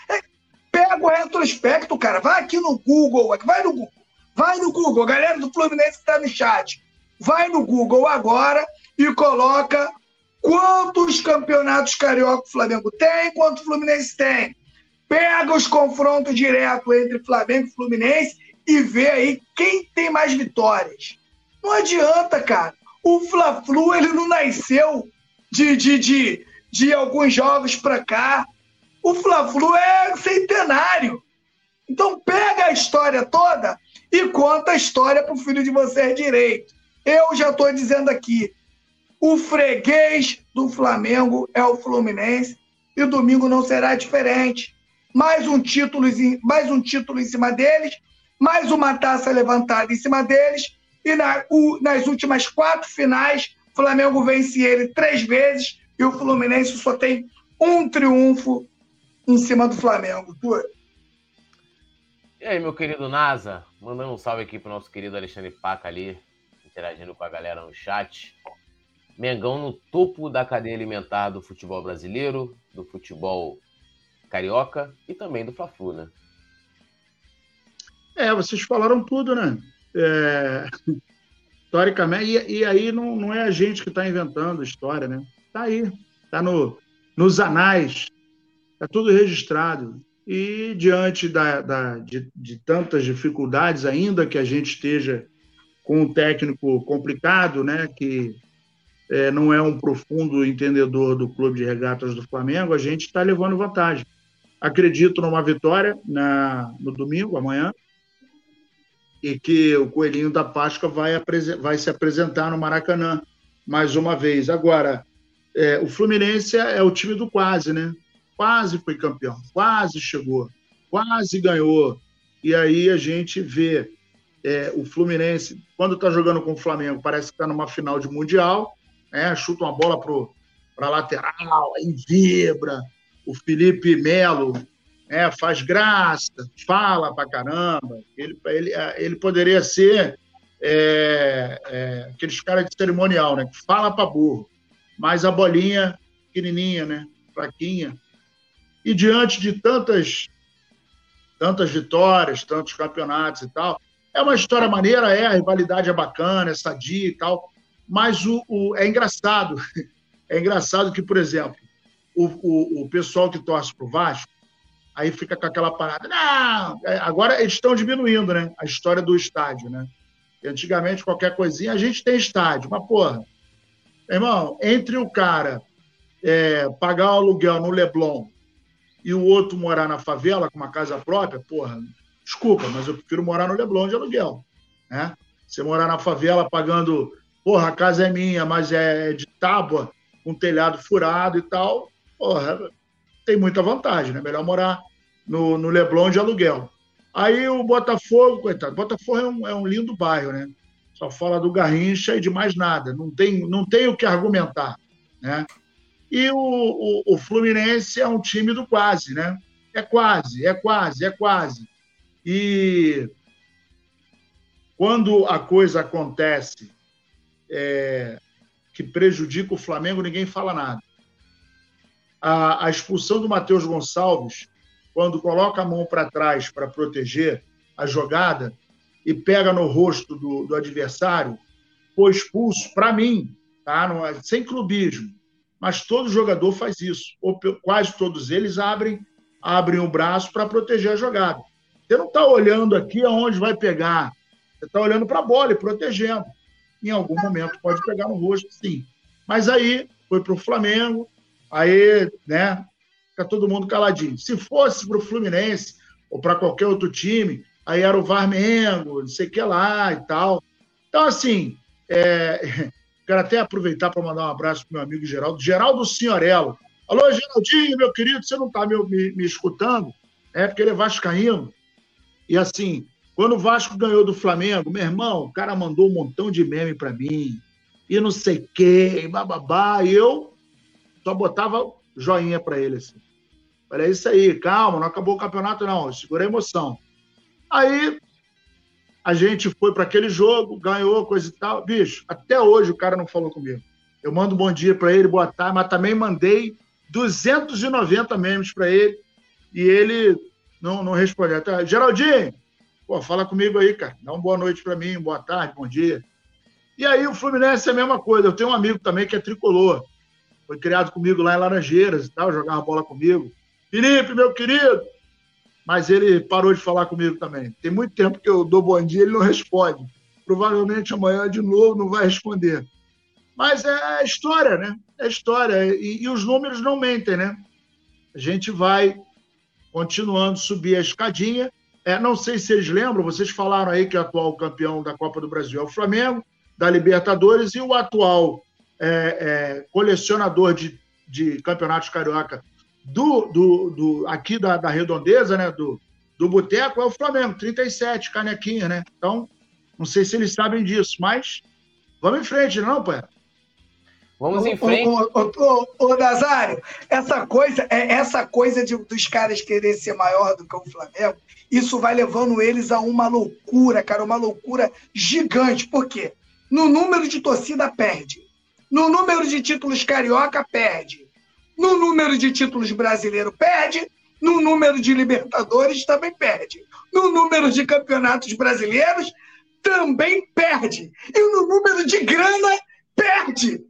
Pega o retrospecto, cara. Vai aqui no Google, vai no Google. Vai no Google, galera do Fluminense que está no chat. Vai no Google agora e coloca quantos campeonatos carioca o Flamengo tem, quanto o Fluminense tem. Pega os confrontos diretos entre Flamengo e Fluminense e vê aí quem tem mais vitórias. Não adianta, cara. O Fla-Flu ele não nasceu de, de, de, de alguns jogos para cá. O Fla-Flu é centenário. Então pega a história toda e conta a história para o filho de vocês direito. Eu já estou dizendo aqui, o freguês do Flamengo é o Fluminense e domingo não será diferente mais um título, mais um título em cima deles, mais uma taça levantada em cima deles, e na, o, nas últimas quatro finais, o Flamengo vence ele três vezes e o Fluminense só tem um triunfo em cima do Flamengo. Pô. E aí, meu querido NASA, mandando um salve aqui pro nosso querido Alexandre Paca ali, interagindo com a galera no chat. Mengão no topo da cadeia alimentar do futebol brasileiro, do futebol Carioca e também do Fla-Flu, né? É, vocês falaram tudo, né? É... Historicamente, e, e, aí não, não é a gente que está inventando história, né? Está aí, está no, nos anais, está tudo registrado. E diante da, da de, de, tantas dificuldades, ainda que a gente esteja com um técnico complicado, né? Que é, não é um profundo entendedor do clube de regatas do Flamengo, a gente está levando vantagem. Acredito numa vitória na, no domingo, amanhã, e que o Coelhinho da Páscoa vai, vai se apresentar no Maracanã mais uma vez. Agora, é, o Fluminense é o time do quase, né? Quase foi campeão, quase chegou, quase ganhou. E aí a gente vê é, o Fluminense, quando está jogando com o Flamengo, parece que está numa final de Mundial, né? chuta uma bola para a lateral, aí vibra, o Felipe Melo é, faz graça, fala pra caramba. Ele, ele, ele poderia ser é, é, aqueles caras de cerimonial, né? Que fala pra burro. Mas a bolinha pequenininha, né? Fraquinha. E diante de tantas, tantas vitórias, tantos campeonatos e tal, é uma história maneira, é, a rivalidade é bacana, é sadia e tal, mas o, o é engraçado. É engraçado que, por exemplo, o, o, o pessoal que torce para o Vasco, aí fica com aquela parada. Não, é, agora eles estão diminuindo, né? A história do estádio, né? Antigamente, qualquer coisinha, a gente tem estádio, mas, porra, irmão, entre o cara é, pagar o aluguel no Leblon e o outro morar na favela com uma casa própria, porra, desculpa, mas eu prefiro morar no Leblon de aluguel, né? Você morar na favela pagando, porra, a casa é minha, mas é de tábua, com telhado furado e tal, porra, tem muita vantagem, né? Melhor morar no, no Leblon de aluguel. Aí o Botafogo, coitado, Botafogo é um, é um lindo bairro, né? Só fala do Garrincha e de mais nada. Não tem, não tem o que argumentar, né? E o, o, o Fluminense é um time do quase, né? É quase, é quase, é quase. E quando a coisa acontece é, que prejudica o Flamengo, ninguém fala nada a, a expulsão do Matheus Gonçalves quando coloca a mão para trás para proteger a jogada e pega no rosto do, do adversário, foi expulso, para mim, tá? Não é, sem clubismo, mas todo jogador faz isso, ou quase todos eles abrem, abrem o braço para proteger a jogada. Você não está olhando aqui aonde vai pegar, você está olhando para a bola e protegendo. Em algum momento pode pegar no rosto, sim. Mas aí foi para o Flamengo, aí, né, fica todo mundo caladinho. Se fosse para o Fluminense ou para qualquer outro time, aí era o Varmengo, não sei o que lá e tal. Então, assim, é... quero até aproveitar para mandar um abraço para meu amigo Geraldo, Geraldo Senhorello. Alô, Geraldinho, meu querido, você não está me, me, me, escutando? É porque ele é vascaíno. E assim, quando o Vasco ganhou do Flamengo, meu irmão, o cara mandou um montão de meme para mim, e não sei o quê, e bababá, e eu só botava joinha para ele, assim. Olha, é isso aí, calma, não acabou o campeonato, não, segura a emoção. Aí a gente foi para aquele jogo, ganhou, coisa e tal. Bicho, até hoje o cara não falou comigo. Eu mando um bom dia para ele, boa tarde, mas também mandei 290 memes para ele e ele não, não respondeu. Até, Geraldinho, pô, fala comigo aí, cara. Dá uma boa noite para mim, boa tarde, bom dia. E aí o Fluminense é a mesma coisa. Eu tenho um amigo também que é tricolor. Foi criado comigo lá em Laranjeiras e tal, jogava bola comigo. Felipe, meu querido, mas ele parou de falar comigo também. Tem muito tempo que eu dou bom dia, ele não responde. Provavelmente amanhã de novo não vai responder. Mas é história, né? É história. E, e os números não mentem, né? A gente vai continuando subir a escadinha. É, não sei se eles lembram, vocês falaram aí que o atual campeão da Copa do Brasil é o Flamengo, da Libertadores, e o atual é, é, colecionador de, de campeonatos carioca do, do, do aqui da, da redondeza, né, do, do Boteco, é o Flamengo, 37 canequinha, né? Então, não sei se eles sabem disso, mas vamos em frente, não, pai? Vamos em frente. Ô, ô, ô, ô, Nazário, essa coisa, é essa coisa de, dos caras querer ser maior do que o Flamengo, isso vai levando eles a uma loucura, cara, uma loucura gigante. Por quê? No número de torcida perde. No número de títulos carioca perde. No número de títulos brasileiro perde, no número de Libertadores também perde. No número de campeonatos brasileiros também perde. E no número de grana perde.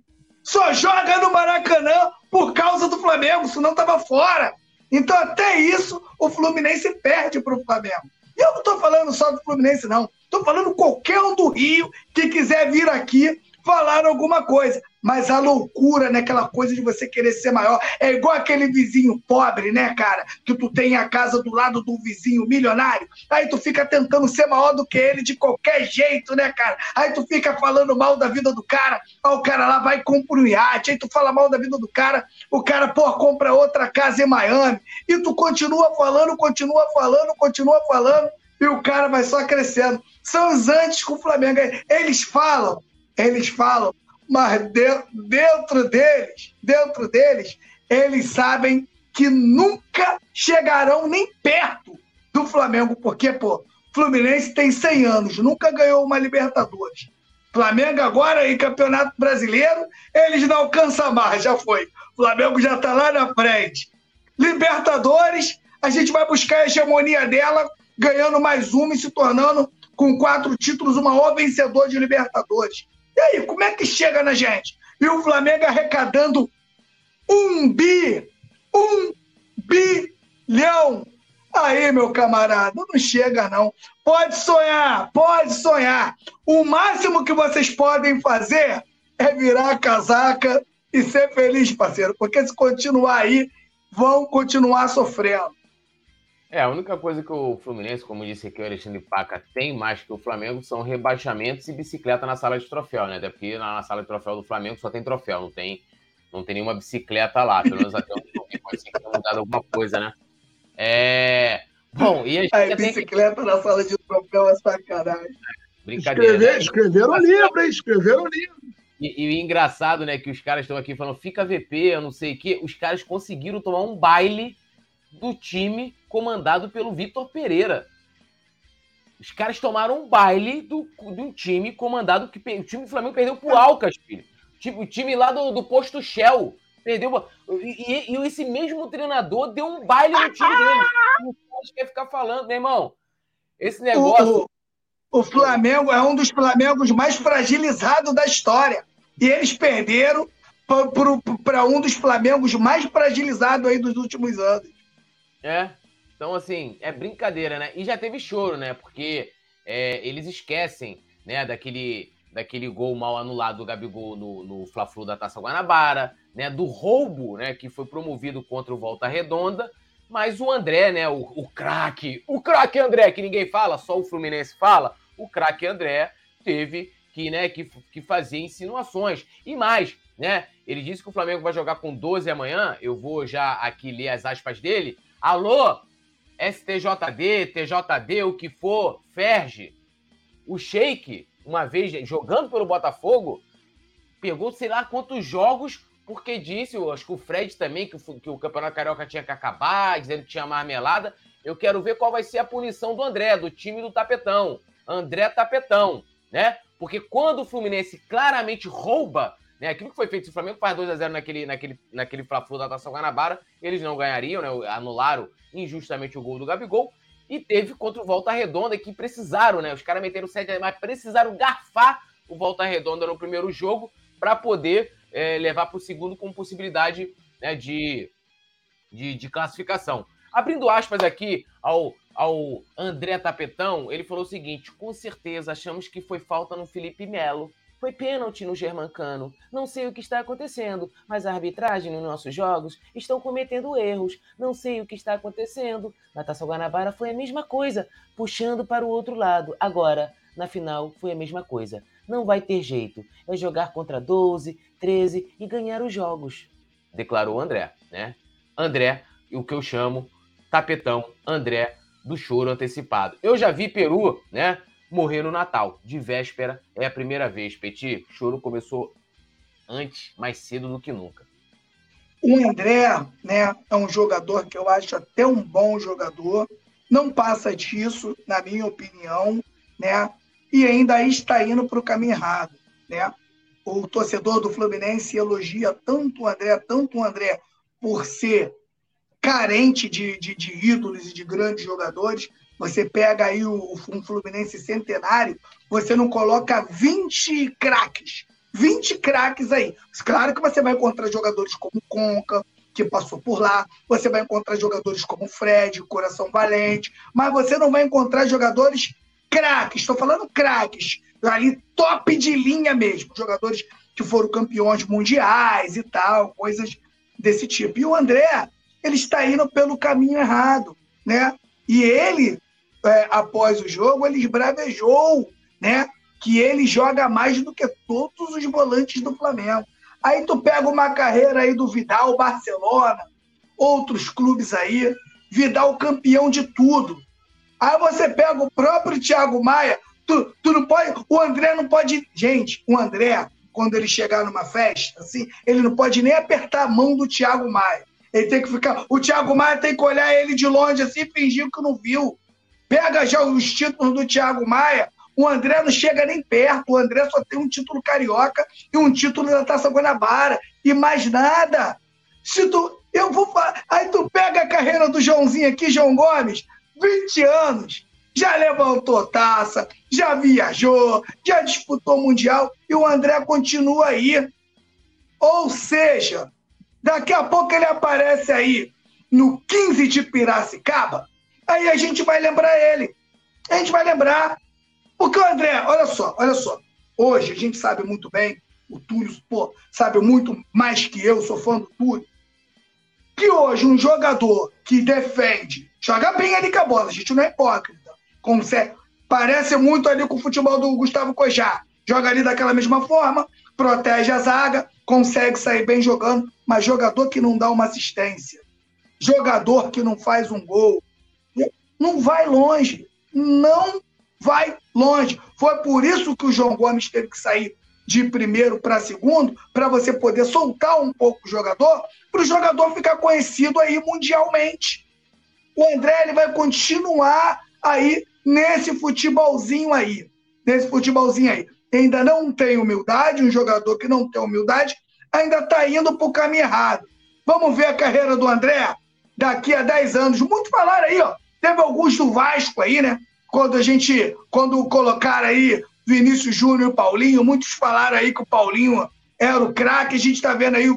Só joga no Maracanã por causa do Flamengo, senão estava fora. Então, até isso, o Fluminense perde para o Flamengo. E eu não estou falando só do Fluminense, não. Estou falando qualquer um do Rio que quiser vir aqui falar alguma coisa. Mas a loucura, né? Aquela coisa de você querer ser maior. É igual aquele vizinho pobre, né, cara? Que tu tem a casa do lado do vizinho milionário. Aí tu fica tentando ser maior do que ele de qualquer jeito, né, cara? Aí tu fica falando mal da vida do cara. Aí o cara lá vai comprar um iate. Aí tu fala mal da vida do cara. O cara, pô, compra outra casa em Miami. E tu continua falando, continua falando, continua falando. E o cara vai só crescendo. São os antes com o Flamengo. Eles falam eles falam, mas dentro deles, dentro deles, eles sabem que nunca chegarão nem perto do Flamengo, porque, pô, Fluminense tem 100 anos, nunca ganhou uma Libertadores. Flamengo agora em Campeonato Brasileiro, eles não alcançam mais, já foi. Flamengo já está lá na frente. Libertadores, a gente vai buscar a hegemonia dela, ganhando mais uma e se tornando, com quatro títulos, o maior vencedor de Libertadores. E aí, como é que chega na gente? E o Flamengo arrecadando um bi, um bilhão. Aí, meu camarada, não chega não. Pode sonhar, pode sonhar. O máximo que vocês podem fazer é virar a casaca e ser feliz, parceiro, porque se continuar aí, vão continuar sofrendo. É, a única coisa que o Fluminense, como disse aqui o Alexandre Paca, tem mais que o Flamengo são rebaixamentos e bicicleta na sala de troféu, né? Até porque na sala de troféu do Flamengo só tem troféu, não tem, não tem nenhuma bicicleta lá. Pelo menos até o pode ser que tenha mudado alguma coisa, né? É. Bom, e a gente. Aí, bicicleta que... na sala de troféu é sacanagem. Brincadeira. Escrever, né? Escreveram o livro, hein? Escreveram o livro. E, e, o engraçado, né, que os caras estão aqui falando, fica VP, eu não sei o quê. Os caras conseguiram tomar um baile do time comandado pelo Vitor Pereira. Os caras tomaram um baile do, do time comandado que o time do Flamengo perdeu pro Alcas, filho. O time lá do, do posto Shell Perdeu. E, e, esse mesmo treinador deu um baile no time dele. Não quer ficar falando, meu irmão. Esse negócio. O, o Flamengo é um dos Flamengos mais fragilizados da história. E eles perderam para um dos Flamengos mais fragilizados aí dos últimos anos. É. Então, assim, é brincadeira, né? E já teve choro, né? Porque é, eles esquecem, né, daquele, daquele gol mal anulado do Gabigol no, no Fla-Flu da Taça Guanabara, né? Do roubo, né? Que foi promovido contra o Volta Redonda. Mas o André, né? O, o craque, o craque André, que ninguém fala, só o Fluminense fala. O craque André teve que, né, que, que fazer insinuações. E mais, né? Ele disse que o Flamengo vai jogar com 12 amanhã. Eu vou já aqui ler as aspas dele. Alô, STJD, TJD, o que for, Ferge. O Sheik, uma vez jogando pelo Botafogo, pegou sei lá quantos jogos, porque disse, acho que o Fred também, que o, que o Campeonato Carioca tinha que acabar, dizendo que tinha marmelada. Eu quero ver qual vai ser a punição do André, do time do Tapetão. André Tapetão, né? Porque quando o Fluminense claramente rouba né? Aquilo que foi feito, se o Flamengo faz 2x0 naquele, naquele, naquele Fla-Flu da Taça Guanabara, eles não ganhariam, né? Anularam injustamente o gol do Gabigol. E teve contra o Volta Redonda, que precisaram, né? Os caras meteram 7 mas precisaram garfar o Volta Redonda no primeiro jogo para poder é, levar para o segundo com possibilidade né, de, de, de classificação. Abrindo aspas aqui ao, ao André Tapetão, ele falou o seguinte: com certeza achamos que foi falta no Felipe Melo foi pênalti no Germancano. Não sei o que está acontecendo, mas a arbitragem nos nossos jogos estão cometendo erros. Não sei o que está acontecendo. Na Taça Guanabara foi a mesma coisa, puxando para o outro lado. Agora, na final, foi a mesma coisa. Não vai ter jeito. É jogar contra 12, 13 e ganhar os jogos. Declarou André, né? André, o que eu chamo tapetão André do choro antecipado. Eu já vi Peru, né? Morrer no Natal. De véspera é a primeira vez. Petit, choro começou antes, mais cedo do que nunca. O André, né, é um jogador que eu acho até um bom jogador. Não passa disso, na minha opinião, né? E ainda está indo para o caminho errado, né? O torcedor do Fluminense elogia tanto o André, tanto o André por ser carente de, de, de ídolos e de grandes jogadores, você pega aí o, um Fluminense centenário, você não coloca 20 craques. 20 craques aí. Claro que você vai encontrar jogadores como Conca, que passou por lá, você vai encontrar jogadores como Fred, Coração Valente, mas você não vai encontrar jogadores craques, estou falando craques, ali top de linha mesmo, jogadores que foram campeões mundiais e tal, coisas desse tipo. E o André, ele está indo pelo caminho errado, né? E ele é, após o jogo, ele esbravejou, né? Que ele joga mais do que todos os volantes do Flamengo. Aí tu pega uma carreira aí do Vidal, Barcelona, outros clubes aí, Vidal campeão de tudo. Aí você pega o próprio Thiago Maia, tu, tu não pode, o André não pode, gente, o André, quando ele chegar numa festa, assim, ele não pode nem apertar a mão do Thiago Maia. Ele tem que ficar, o Thiago Maia tem que olhar ele de longe assim, fingir que não viu. Pega já os títulos do Thiago Maia, o André não chega nem perto. O André só tem um título carioca e um título da Taça Guanabara. E mais nada. Se tu. Eu vou. Aí tu pega a carreira do Joãozinho aqui, João Gomes, 20 anos. Já levantou taça, já viajou, já disputou Mundial e o André continua aí. Ou seja, daqui a pouco ele aparece aí no 15 de Piracicaba Aí a gente vai lembrar ele. A gente vai lembrar. Porque o André, olha só, olha só. Hoje a gente sabe muito bem, o Túlio pô, sabe muito mais que eu, sou fã do Túlio, que hoje um jogador que defende, joga bem ali com a bola, a gente não é hipócrita. Consegue, parece muito ali com o futebol do Gustavo Cojá. Joga ali daquela mesma forma, protege a zaga, consegue sair bem jogando, mas jogador que não dá uma assistência, jogador que não faz um gol, não vai longe. Não vai longe. Foi por isso que o João Gomes teve que sair de primeiro para segundo, para você poder soltar um pouco o jogador, para o jogador ficar conhecido aí mundialmente. O André ele vai continuar aí nesse futebolzinho aí. Nesse futebolzinho aí. Ainda não tem humildade, um jogador que não tem humildade, ainda está indo para o caminho errado. Vamos ver a carreira do André daqui a 10 anos. Muito falaram aí, ó. Teve alguns do Vasco aí, né? Quando a gente, quando colocaram aí Vinícius Júnior e Paulinho, muitos falaram aí que o Paulinho era o craque. A gente está vendo aí o,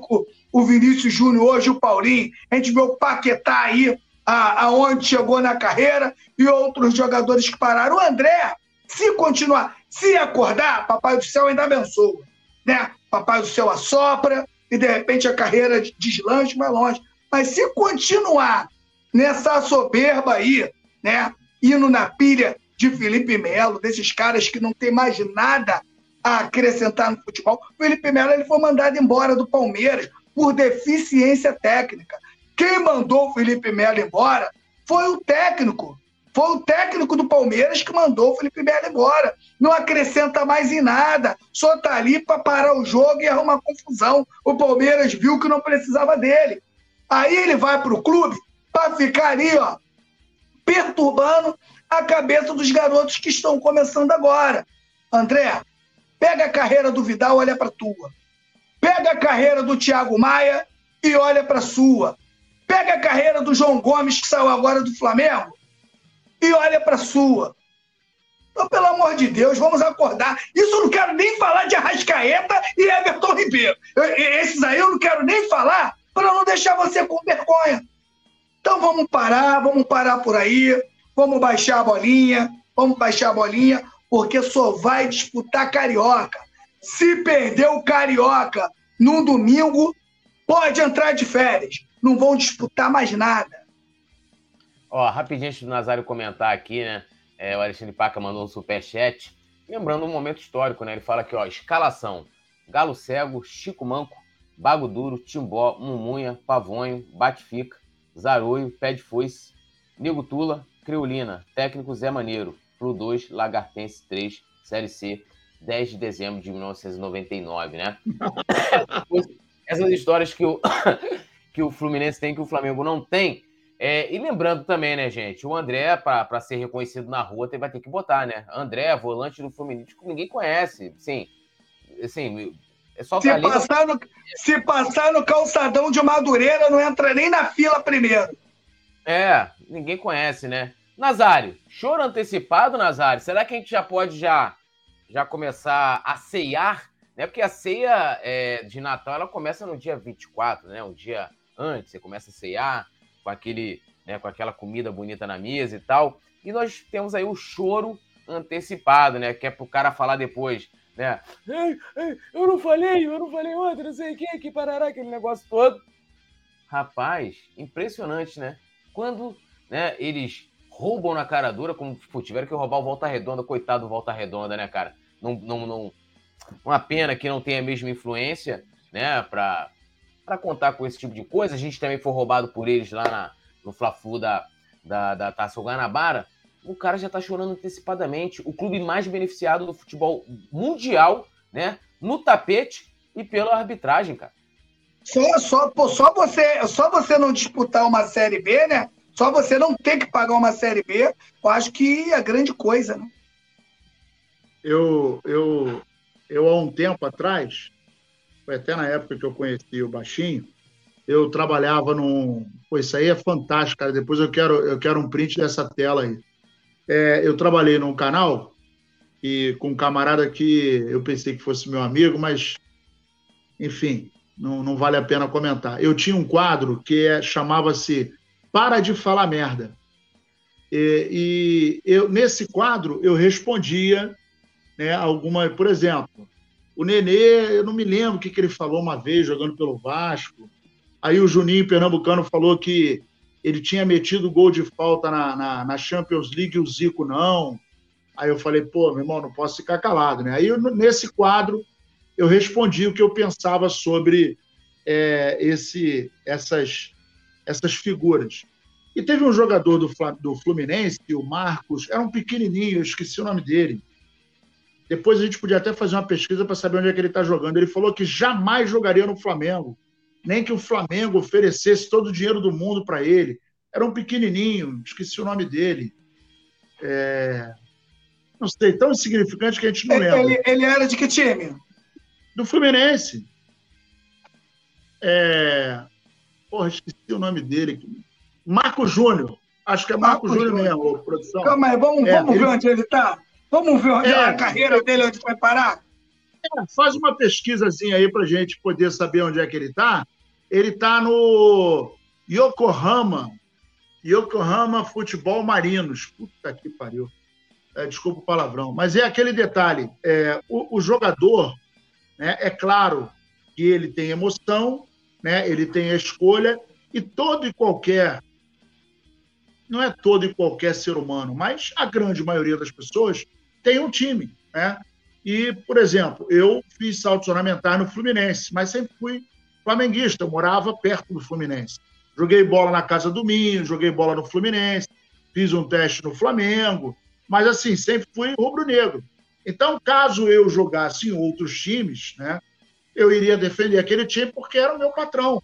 o Vinícius Júnior hoje, o Paulinho. A gente vê o Paquetá aí, a, aonde chegou na carreira, e outros jogadores que pararam. O André, se continuar, se acordar, Papai do Céu ainda abençoa. Né? Papai do Céu assopra e de repente a carreira deslanche mais longe. Mas se continuar nessa soberba aí, né? Indo na pilha de Felipe Melo, desses caras que não tem mais nada a acrescentar no futebol. O Felipe Melo ele foi mandado embora do Palmeiras por deficiência técnica. Quem mandou o Felipe Melo embora foi o técnico. Foi o técnico do Palmeiras que mandou o Felipe Melo embora. Não acrescenta mais em nada. Só tá ali para parar o jogo e arrumar confusão. O Palmeiras viu que não precisava dele. Aí ele vai para o clube para ficar ali, ó, perturbando a cabeça dos garotos que estão começando agora. André, pega a carreira do Vidal, olha para tua. Pega a carreira do Thiago Maia e olha para sua. Pega a carreira do João Gomes, que saiu agora do Flamengo, e olha para sua. Então, pelo amor de Deus, vamos acordar. Isso eu não quero nem falar de Arrascaeta e Everton Ribeiro. esses aí eu não quero nem falar para não deixar você com vergonha. Então vamos parar, vamos parar por aí, vamos baixar a bolinha, vamos baixar a bolinha, porque só vai disputar Carioca. Se perder o Carioca no domingo, pode entrar de férias. Não vão disputar mais nada. Ó, rapidinho antes do Nazário comentar aqui, né? É, o Alexandre Paca mandou um superchat. Lembrando um momento histórico, né? Ele fala aqui, ó, escalação. Galo Cego, Chico Manco, Bago Duro, Timbó, Mumunha, Pavonho, Bate-Fica, Zaroio, Pé de Foice, Nego Tula, Criolina, Técnico Zé Maneiro, Flu 2, Lagartense 3, Série C, 10 de dezembro de 1999, né? Essas histórias que o, que o Fluminense tem que o Flamengo não tem. É, e lembrando também, né, gente, o André, para ser reconhecido na rua, vai ter que botar, né? André, volante do Fluminense, que ninguém conhece. Sim, assim, é só se, passar no, se passar no calçadão de Madureira, não entra nem na fila primeiro. É, ninguém conhece, né? Nazário, choro antecipado, Nazário? Será que a gente já pode já, já começar a ceiar? Né? Porque a ceia é, de Natal ela começa no dia 24, né? Um dia antes, você começa a ceiar com, aquele, né, com aquela comida bonita na mesa e tal. E nós temos aí o choro antecipado, né? Que é pro cara falar depois né? Ei, ei, eu não falei, eu não falei ontem, não sei o que, que parará aquele negócio todo. Rapaz, impressionante, né? Quando né, eles roubam na cara dura, como pô, tiveram que roubar o Volta Redonda, coitado do Volta Redonda, né, cara? Não, não, não, uma pena que não tenha a mesma influência, né, pra, pra contar com esse tipo de coisa. A gente também foi roubado por eles lá na, no Fla-Flu da, da, da Taça Guanabara o cara já está chorando antecipadamente. O clube mais beneficiado do futebol mundial, né? No tapete e pela arbitragem, cara. Só, só, pô, só, você, só você não disputar uma Série B, né? Só você não ter que pagar uma Série B, eu acho que é grande coisa, né? Eu, eu, eu há um tempo atrás, foi até na época que eu conheci o Baixinho, eu trabalhava num. Pô, isso aí é fantástico, cara. Depois eu quero, eu quero um print dessa tela aí. É, eu trabalhei num canal e com um camarada que eu pensei que fosse meu amigo, mas enfim, não, não vale a pena comentar. Eu tinha um quadro que é, chamava-se Para de Falar Merda. E, e, eu, nesse quadro eu respondia né, alguma, por exemplo, o Nenê, eu não me lembro o que, que ele falou uma vez jogando pelo Vasco. Aí o Juninho Pernambucano falou que ele tinha metido gol de falta na, na, na, Champions League e o Zico não. Aí eu falei, pô, meu irmão, não posso ficar calado, né? Aí nesse quadro eu respondi o que eu pensava sobre é, esse, essas, essas figuras. E teve um jogador do, do Fluminense, o Marcos, era um pequenininho, eu esqueci o nome dele. Depois a gente podia até fazer uma pesquisa para saber onde é que ele está jogando. Ele falou que jamais jogaria no Flamengo nem que o Flamengo oferecesse todo o dinheiro do mundo para ele. Era um pequenininho, esqueci o nome dele. É... Não sei, tão insignificante que a gente não lembra. Ele, ele era de que time? Do Fluminense. É... Porra, esqueci o nome dele. Marco Júnior. Acho que é Marco, Marco Júnior mesmo, produção. Calma aí, vamos, é, vamos ele... ver onde ele está? Vamos ver onde é, a carreira dele, onde vai parar? É, faz uma pesquisazinha aí para gente poder saber onde é que ele está. Ele está no Yokohama, Yokohama Futebol Marinos. Puta que pariu. É, desculpa o palavrão. Mas é aquele detalhe: é, o, o, jogador, né, é claro que ele tem emoção, né, ele tem a escolha, e todo e qualquer. Não é todo e qualquer ser humano, mas a grande maioria das pessoas tem um time. Né? E, por exemplo, eu fiz saltos ornamentais no Fluminense, mas sempre fui flamenguista, eu morava perto do Fluminense. Joguei bola na Casa do Minho, joguei bola no Fluminense, fiz um teste no Flamengo, mas assim, sempre fui rubro-negro. Então, caso eu jogasse em outros times, né, eu iria defender aquele time porque era o meu patrão.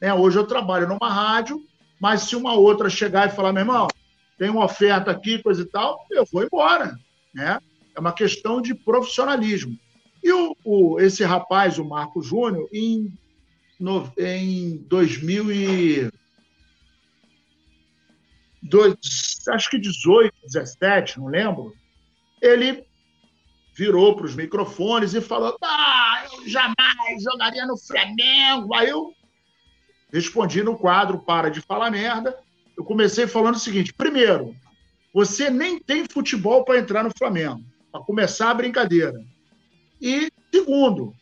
Né? Hoje eu trabalho numa rádio, mas se uma outra chegar e falar, meu irmão, tem uma oferta aqui, coisa e tal, eu vou embora. Né? É uma questão de profissionalismo. E o, o esse rapaz, o Marco Júnior, em, no, em 2000 e, dois, acho que 18, 17, não lembro, ele virou para os microfones e falou: Ah, eu jamais jogaria no Flamengo. Aí eu respondi no quadro Para de Falar Merda. Eu comecei falando o seguinte: primeiro, você nem tem futebol para entrar no Flamengo para começar a brincadeira. E, segundo,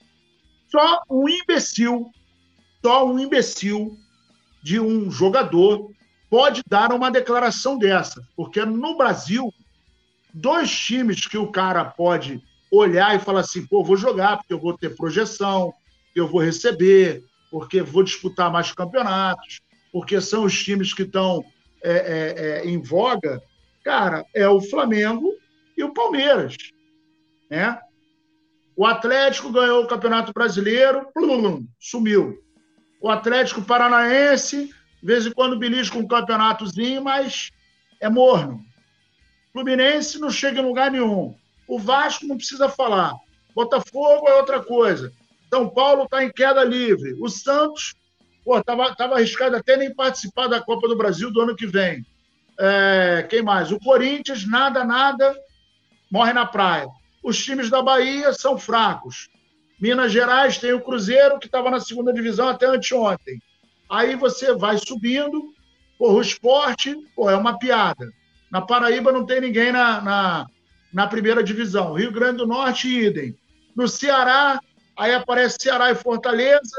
só um imbecil, só um imbecil de um jogador pode dar uma declaração dessa, porque no Brasil, dois times que o cara pode olhar e falar assim, pô, vou jogar porque eu vou ter projeção, eu vou receber, porque vou disputar mais campeonatos, porque são os times que estão é, é, é, em voga, cara, é o Flamengo e o Palmeiras. Né? O Atlético ganhou o Campeonato Brasileiro, plum, sumiu. O Atlético Paranaense, de vez em quando belisca um campeonatozinho, mas é morno. Fluminense não chega em lugar nenhum. O Vasco não precisa falar. Botafogo é outra coisa. São Paulo está em queda livre. O Santos estava tava arriscado até nem participar da Copa do Brasil do ano que vem. É, quem mais? O Corinthians, nada, nada, morre na praia. Os times da Bahia são fracos. Minas Gerais tem o Cruzeiro, que estava na segunda divisão até anteontem. Aí você vai subindo, o esporte pô, é uma piada. Na Paraíba não tem ninguém na, na, na primeira divisão. Rio Grande do Norte, idem. No Ceará, aí aparece Ceará e Fortaleza,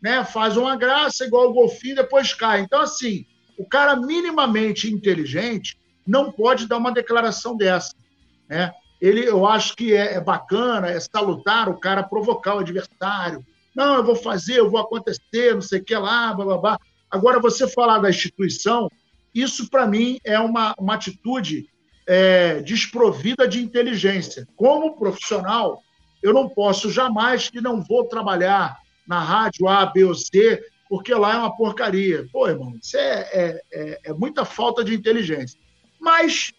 né? faz uma graça, igual o Golfinho, depois cai. Então, assim, o cara minimamente inteligente não pode dar uma declaração dessa. Né? Ele, eu acho que é, é bacana, é salutar o cara provocar o adversário. Não, eu vou fazer, eu vou acontecer, não sei o que lá, blá, blá, blá. Agora, você falar da instituição, isso para mim é uma, uma atitude é, desprovida de inteligência. Como profissional, eu não posso jamais que não vou trabalhar na rádio A, B ou C porque lá é uma porcaria. Pô, irmão, isso é, é, é, é muita falta de inteligência. Mas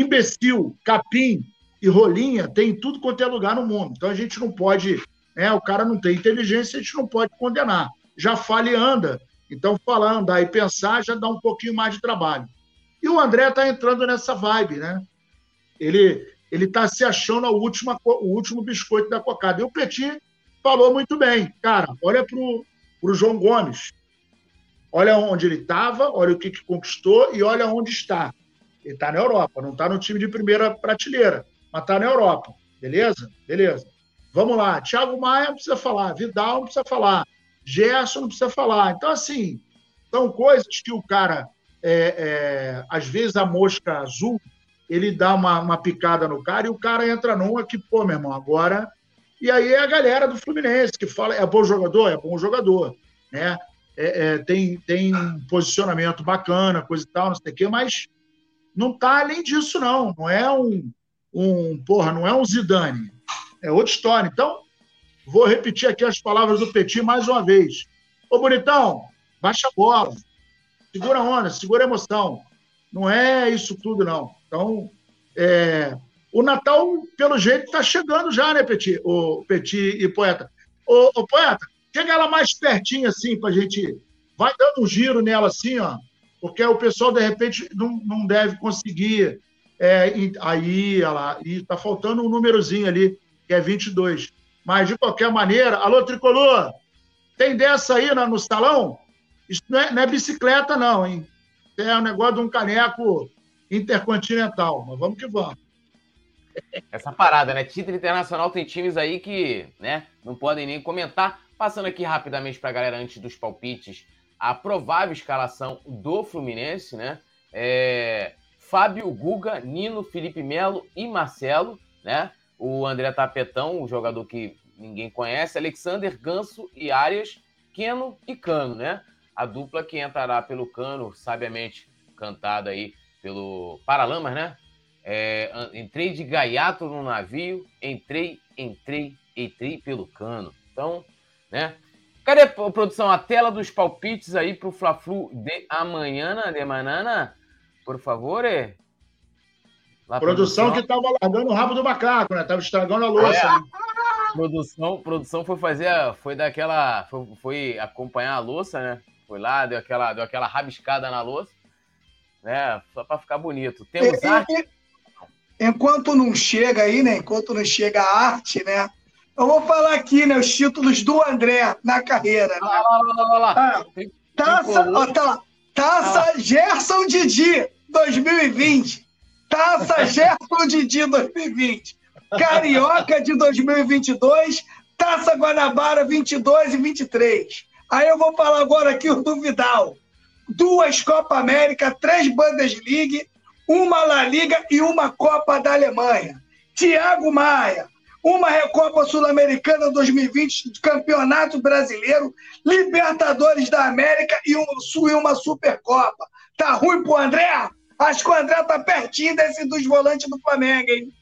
imbecil, capim e rolinha tem tudo quanto é lugar no mundo. Então a gente não pode, né, o cara não tem inteligência, a gente não pode condenar. Já fala e anda. Então falar, andar e pensar já dá um pouquinho mais de trabalho. E o André está entrando nessa vibe, né? Ele ele está se achando a última, o último biscoito da cocada. E o Petit falou muito bem. Cara, olha para o João Gomes. Olha onde ele estava, olha o que, que conquistou e olha onde está. Ele está na Europa, não está no time de primeira prateleira, mas está na Europa. Beleza? Beleza. Vamos lá. Thiago Maia não precisa falar, Vidal não precisa falar, Gerson não precisa falar. Então, assim, são coisas que o cara, é, é, às vezes, a mosca azul, ele dá uma, uma picada no cara e o cara entra numa que, pô, meu irmão, agora e aí é a galera do Fluminense que fala, é bom jogador? É bom jogador, né? É, é, tem, tem posicionamento bacana, coisa e tal, não sei o quê, mas não tá além disso, não. Não é um, um porra, não é um Zidane. É outra história. Então, vou repetir aqui as palavras do Petit mais uma vez. Ô, bonitão, baixa a bola. Segura a onda, segura a emoção. Não é isso tudo, não. Então, é, o Natal, pelo jeito, está chegando já, né, Petit? O Petit e Poeta. Ô, ô, Poeta, chega ela mais pertinho assim, pra gente. Vai dando um giro nela assim, ó. Porque o pessoal, de repente, não, não deve conseguir. É, aí, ela, e tá faltando um númerozinho ali, que é 22. Mas, de qualquer maneira, alô, tricolor, tem dessa aí no, no salão? Isso não é, não é bicicleta, não, hein? É um negócio de um caneco intercontinental. Mas vamos que vamos. Essa parada, né? Título internacional tem times aí que, né, não podem nem comentar. Passando aqui rapidamente para a galera antes dos palpites, a provável escalação do Fluminense, né? É Fábio Guga, Nino, Felipe Melo e Marcelo, né? O André Tapetão, o jogador que ninguém conhece, Alexander Ganso e Arias, Keno e Cano, né? A dupla que entrará pelo Cano, sabiamente cantada aí pelo Paralamas, né? É, entrei de gaiato no navio, entrei, entrei, entrei pelo Cano. Então, né? Cadê a produção? A tela dos palpites aí pro Fla-Flu de amanhã, de manana, por favor, é? Lá, produção, produção, que tava largando o rabo do macaco, né? Tava estragando a louça. É. Né? Produção, produção foi fazer, foi daquela, foi, foi, acompanhar a louça, né? Foi lá, deu aquela, deu aquela rabiscada na louça, né? Só para ficar bonito. Temos e, arte. E, enquanto não chega aí, né? Enquanto não chega a arte, né? Eu vou falar aqui, né? Os títulos do André na carreira. Né? Lá, lá, lá, lá, Ah, taça, ó, tá. Taça ah. Gerson Didi 2020. Taça Gerson Didi 2020. Carioca de 2022, Taça Guanabara 22 e 23. Aí eu vou falar agora aqui o do Vidal. Duas Copa América, três Bundesliga, uma La Liga e uma Copa da Alemanha. Tiago Maia, uma Recopa Sul-Americana 2020, Campeonato Brasileiro, Libertadores da América e, uma Supercopa. Tá ruim pro André? Acho que o André tá pertinho desse dos volantes do Flamengo, hein?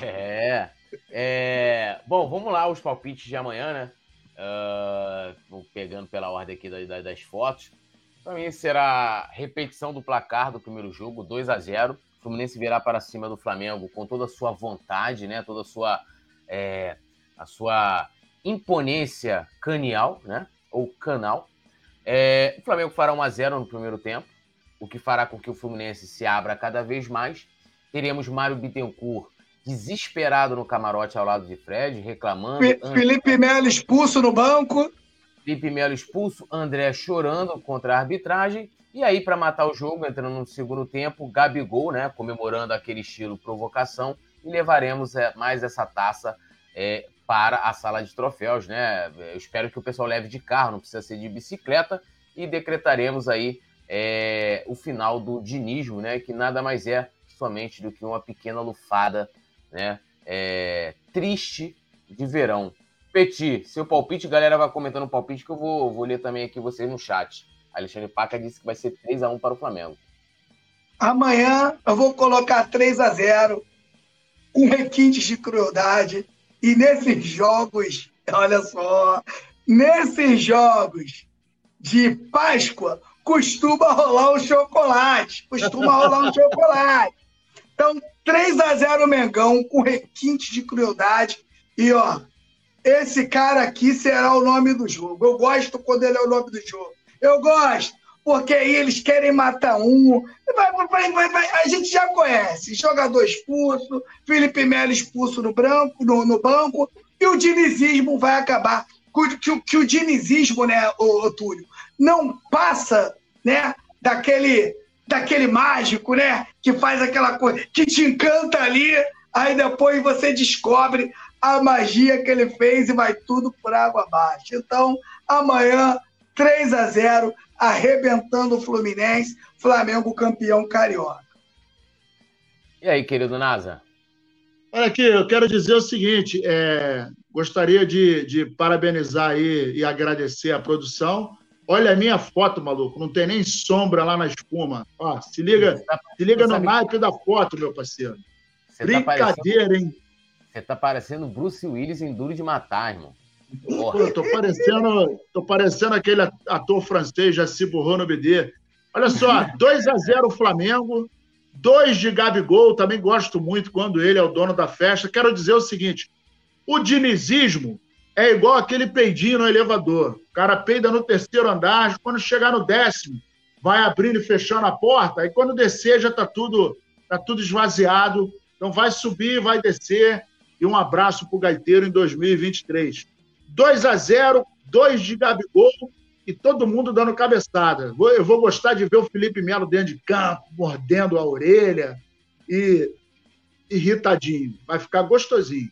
É. é... Bom, vamos lá, os palpites de amanhã, né? Uh, pegando pela ordem aqui das, das fotos. Para mim será repetição do placar do primeiro jogo, 2 a 0 O Fluminense virá para cima do Flamengo com toda a sua vontade, né? Toda a sua, é, a sua imponência canial, né? Ou canal. É, o Flamengo fará 1 a 0 no primeiro tempo, o que fará com que o Fluminense se abra cada vez mais. Teremos Mário Bittencourt desesperado no camarote ao lado de Fred, reclamando. Felipe Melo expulso no banco. Felipe Melo expulso, André chorando contra a arbitragem. E aí, para matar o jogo, entrando no segundo tempo, Gabigol, né, comemorando aquele estilo provocação, e levaremos é, mais essa taça é, para a sala de troféus, né? Eu espero que o pessoal leve de carro, não precisa ser de bicicleta, e decretaremos aí é, o final do dinismo, né? Que nada mais é somente do que uma pequena lufada né? É, triste de verão. Petit, seu palpite, galera vai comentando o palpite que eu vou, vou ler também aqui vocês no chat. Alexandre Paca disse que vai ser 3 a 1 para o Flamengo. Amanhã eu vou colocar 3 a 0 com requintes de crueldade. E nesses jogos, olha só, nesses jogos de Páscoa, costuma rolar um chocolate. Costuma rolar um chocolate. Então, 3 a 0 Mengão, com requinte de crueldade. E, ó, esse cara aqui será o nome do jogo. Eu gosto quando ele é o nome do jogo. Eu gosto, porque aí eles querem matar um. Vai, vai, vai. A gente já conhece. Jogador expulso, Felipe Melo expulso no, branco, no, no banco, e o dinizismo vai acabar. Que, que o dinizismo, né, o, o Túlio, não passa né, daquele daquele mágico, né? Que faz aquela coisa, que te encanta ali, aí depois você descobre a magia que ele fez e vai tudo por água abaixo. Então, amanhã, 3 a 0 arrebentando o Fluminense, Flamengo campeão carioca. E aí, querido Nasa? Olha aqui, eu quero dizer o seguinte: é, gostaria de, de parabenizar aí e agradecer a produção Olha a minha foto, maluco. Não tem nem sombra lá na espuma. Ó, se liga, tá, se liga no naipe da foto, meu parceiro. Você Brincadeira, tá hein? Você tá parecendo Bruce Willis em Duro de Matar, irmão. Pô, tô parecendo, tô parecendo aquele ator francês, já se burrou no BD. Olha só, 2 a 0 Flamengo, 2 de Gabigol, também gosto muito quando ele é o dono da festa. Quero dizer o seguinte: o dinizismo é igual aquele peidinho no elevador. O cara peida no terceiro andar, quando chegar no décimo, vai abrindo e fechando a porta, aí quando descer já está tudo, tá tudo esvaziado. Então vai subir, vai descer. E um abraço para o Gaiteiro em 2023. 2 a 0 2 de Gabigol e todo mundo dando cabeçada. Eu vou gostar de ver o Felipe Melo dentro de campo, mordendo a orelha e irritadinho. Vai ficar gostosinho.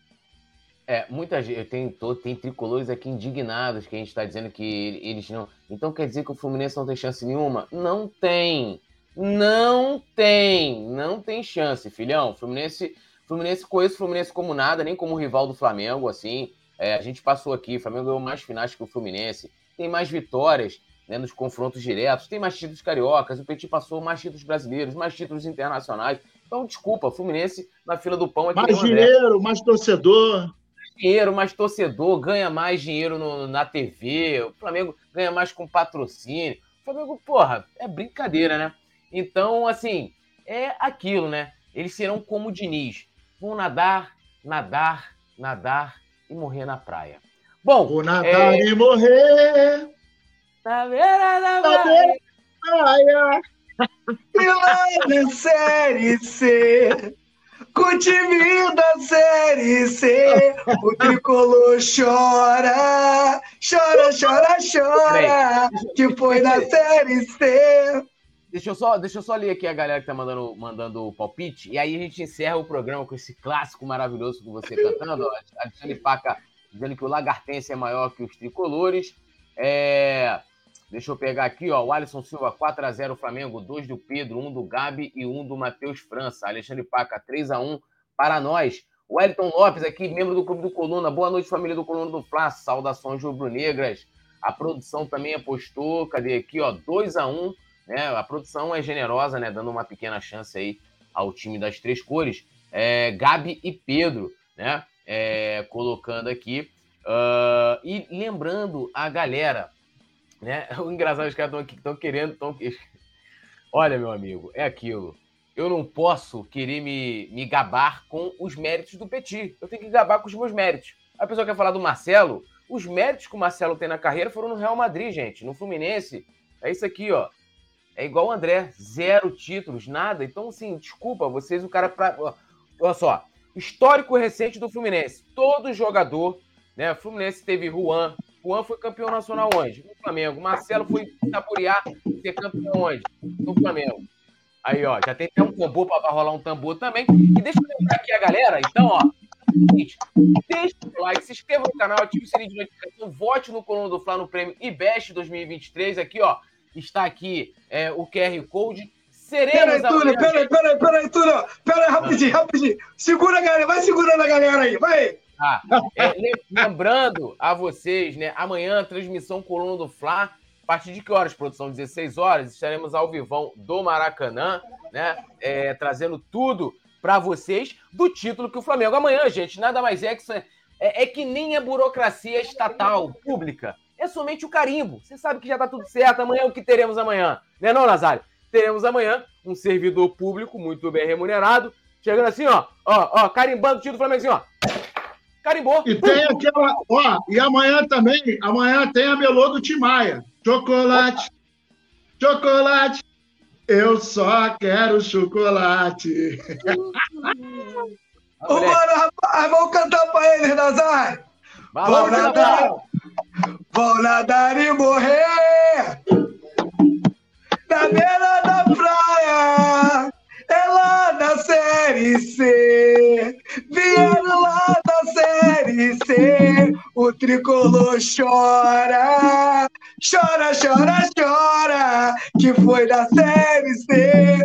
É, muita gente. Tem, tem tricolores aqui indignados que a gente está dizendo que eles não. Então quer dizer que o Fluminense não tem chance nenhuma? Não tem. Não tem. Não tem chance, filhão. Fluminense. Fluminense conheço o Fluminense como nada, nem como rival do Flamengo, assim. É, a gente passou aqui, o Flamengo ganhou mais finais que o Fluminense, tem mais vitórias né, nos confrontos diretos, tem mais títulos cariocas, o Petit passou mais títulos brasileiros, mais títulos internacionais. Então, desculpa, Fluminense na fila do pão. É mais dinheiro, mais torcedor dinheiro, mais torcedor, ganha mais dinheiro no, na TV, o Flamengo ganha mais com patrocínio. O Flamengo, porra, é brincadeira, né? Então, assim, é aquilo, né? Eles serão como o Diniz. Vão nadar, nadar, nadar e morrer na praia. Bom. Vou nadar é... e morrer. Na beira da praia. praia. E lá na Série C. Com o time da Série C, o tricolor chora, chora, chora, chora, que foi na Série C. Deixa eu, só, deixa eu só ler aqui a galera que tá mandando, mandando o palpite, e aí a gente encerra o programa com esse clássico maravilhoso com você cantando. Alexandre Paca dizendo que o Lagartense é maior que os tricolores. É... Deixa eu pegar aqui, ó. O Alisson Silva, 4x0 Flamengo, 2 do Pedro, 1 do Gabi e 1 do Matheus França. Alexandre Paca, 3x1 para nós. O Wellington Lopes aqui, membro do Clube do Coluna. Boa noite, família do Coluna do Fla. Saudações rubro-negras. A produção também apostou. Cadê aqui, ó? 2x1. Né? A produção é generosa, né? Dando uma pequena chance aí ao time das três cores. É, Gabi e Pedro, né? É, colocando aqui. Uh, e lembrando a galera, né? O engraçado, os caras estão aqui, estão querendo. Tão... Olha, meu amigo, é aquilo. Eu não posso querer me, me gabar com os méritos do Petit. Eu tenho que gabar com os meus méritos. A pessoa quer falar do Marcelo. Os méritos que o Marcelo tem na carreira foram no Real Madrid, gente. No Fluminense. É isso aqui, ó. É igual o André. Zero títulos, nada. Então, assim, desculpa, vocês, o cara. Pra... Olha só. Histórico recente do Fluminense. Todo jogador, né? Fluminense teve Juan, Juan foi campeão nacional onde? No Flamengo. Marcelo foi Itapuriá ser campeão onde? No Flamengo. Aí, ó, já tem até um tambor para rolar um tambor também. E deixa eu lembrar aqui a galera, então, ó. Seguinte, deixa o like, se inscreva no canal, ative o sininho de notificação, vote no Coluna do Fla no prêmio IBEST 2023. Aqui, ó, está aqui é, o QR Code. Seremos peraí, Túlio, peraí, peraí, peraí, Túlio. Peraí, rapidinho, rapidinho. Segura a galera, vai segurando a galera aí, vai. Ah, é, lembrando a vocês, né? Amanhã, transmissão Coluna do Fla. A partir de que horas, produção? 16 horas, estaremos ao vivão do Maracanã, né? É, trazendo tudo para vocês do título que o Flamengo. Amanhã, gente, nada mais é que, é, é que nem a burocracia estatal, pública. É somente o carimbo. Você sabe que já tá tudo certo. Amanhã é o que teremos amanhã. Né não, Nazário? Teremos amanhã um servidor público muito bem remunerado, chegando assim, ó, ó, ó, carimbando o título do Flamengo assim, ó. Carimbou. E tem aquela. Ó, e amanhã também, amanhã tem a melô do Timaya. Chocolate, chocolate, eu só quero chocolate. Bora, rapaz, vamos cantar pra eles, Nazar. Vou nadar, vou nadar e morrer na beira da praia é lá da Série C. Vieram lá da Série C. O tricolor chora, chora, chora, chora. Que foi da Série C.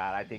Caralho, tem que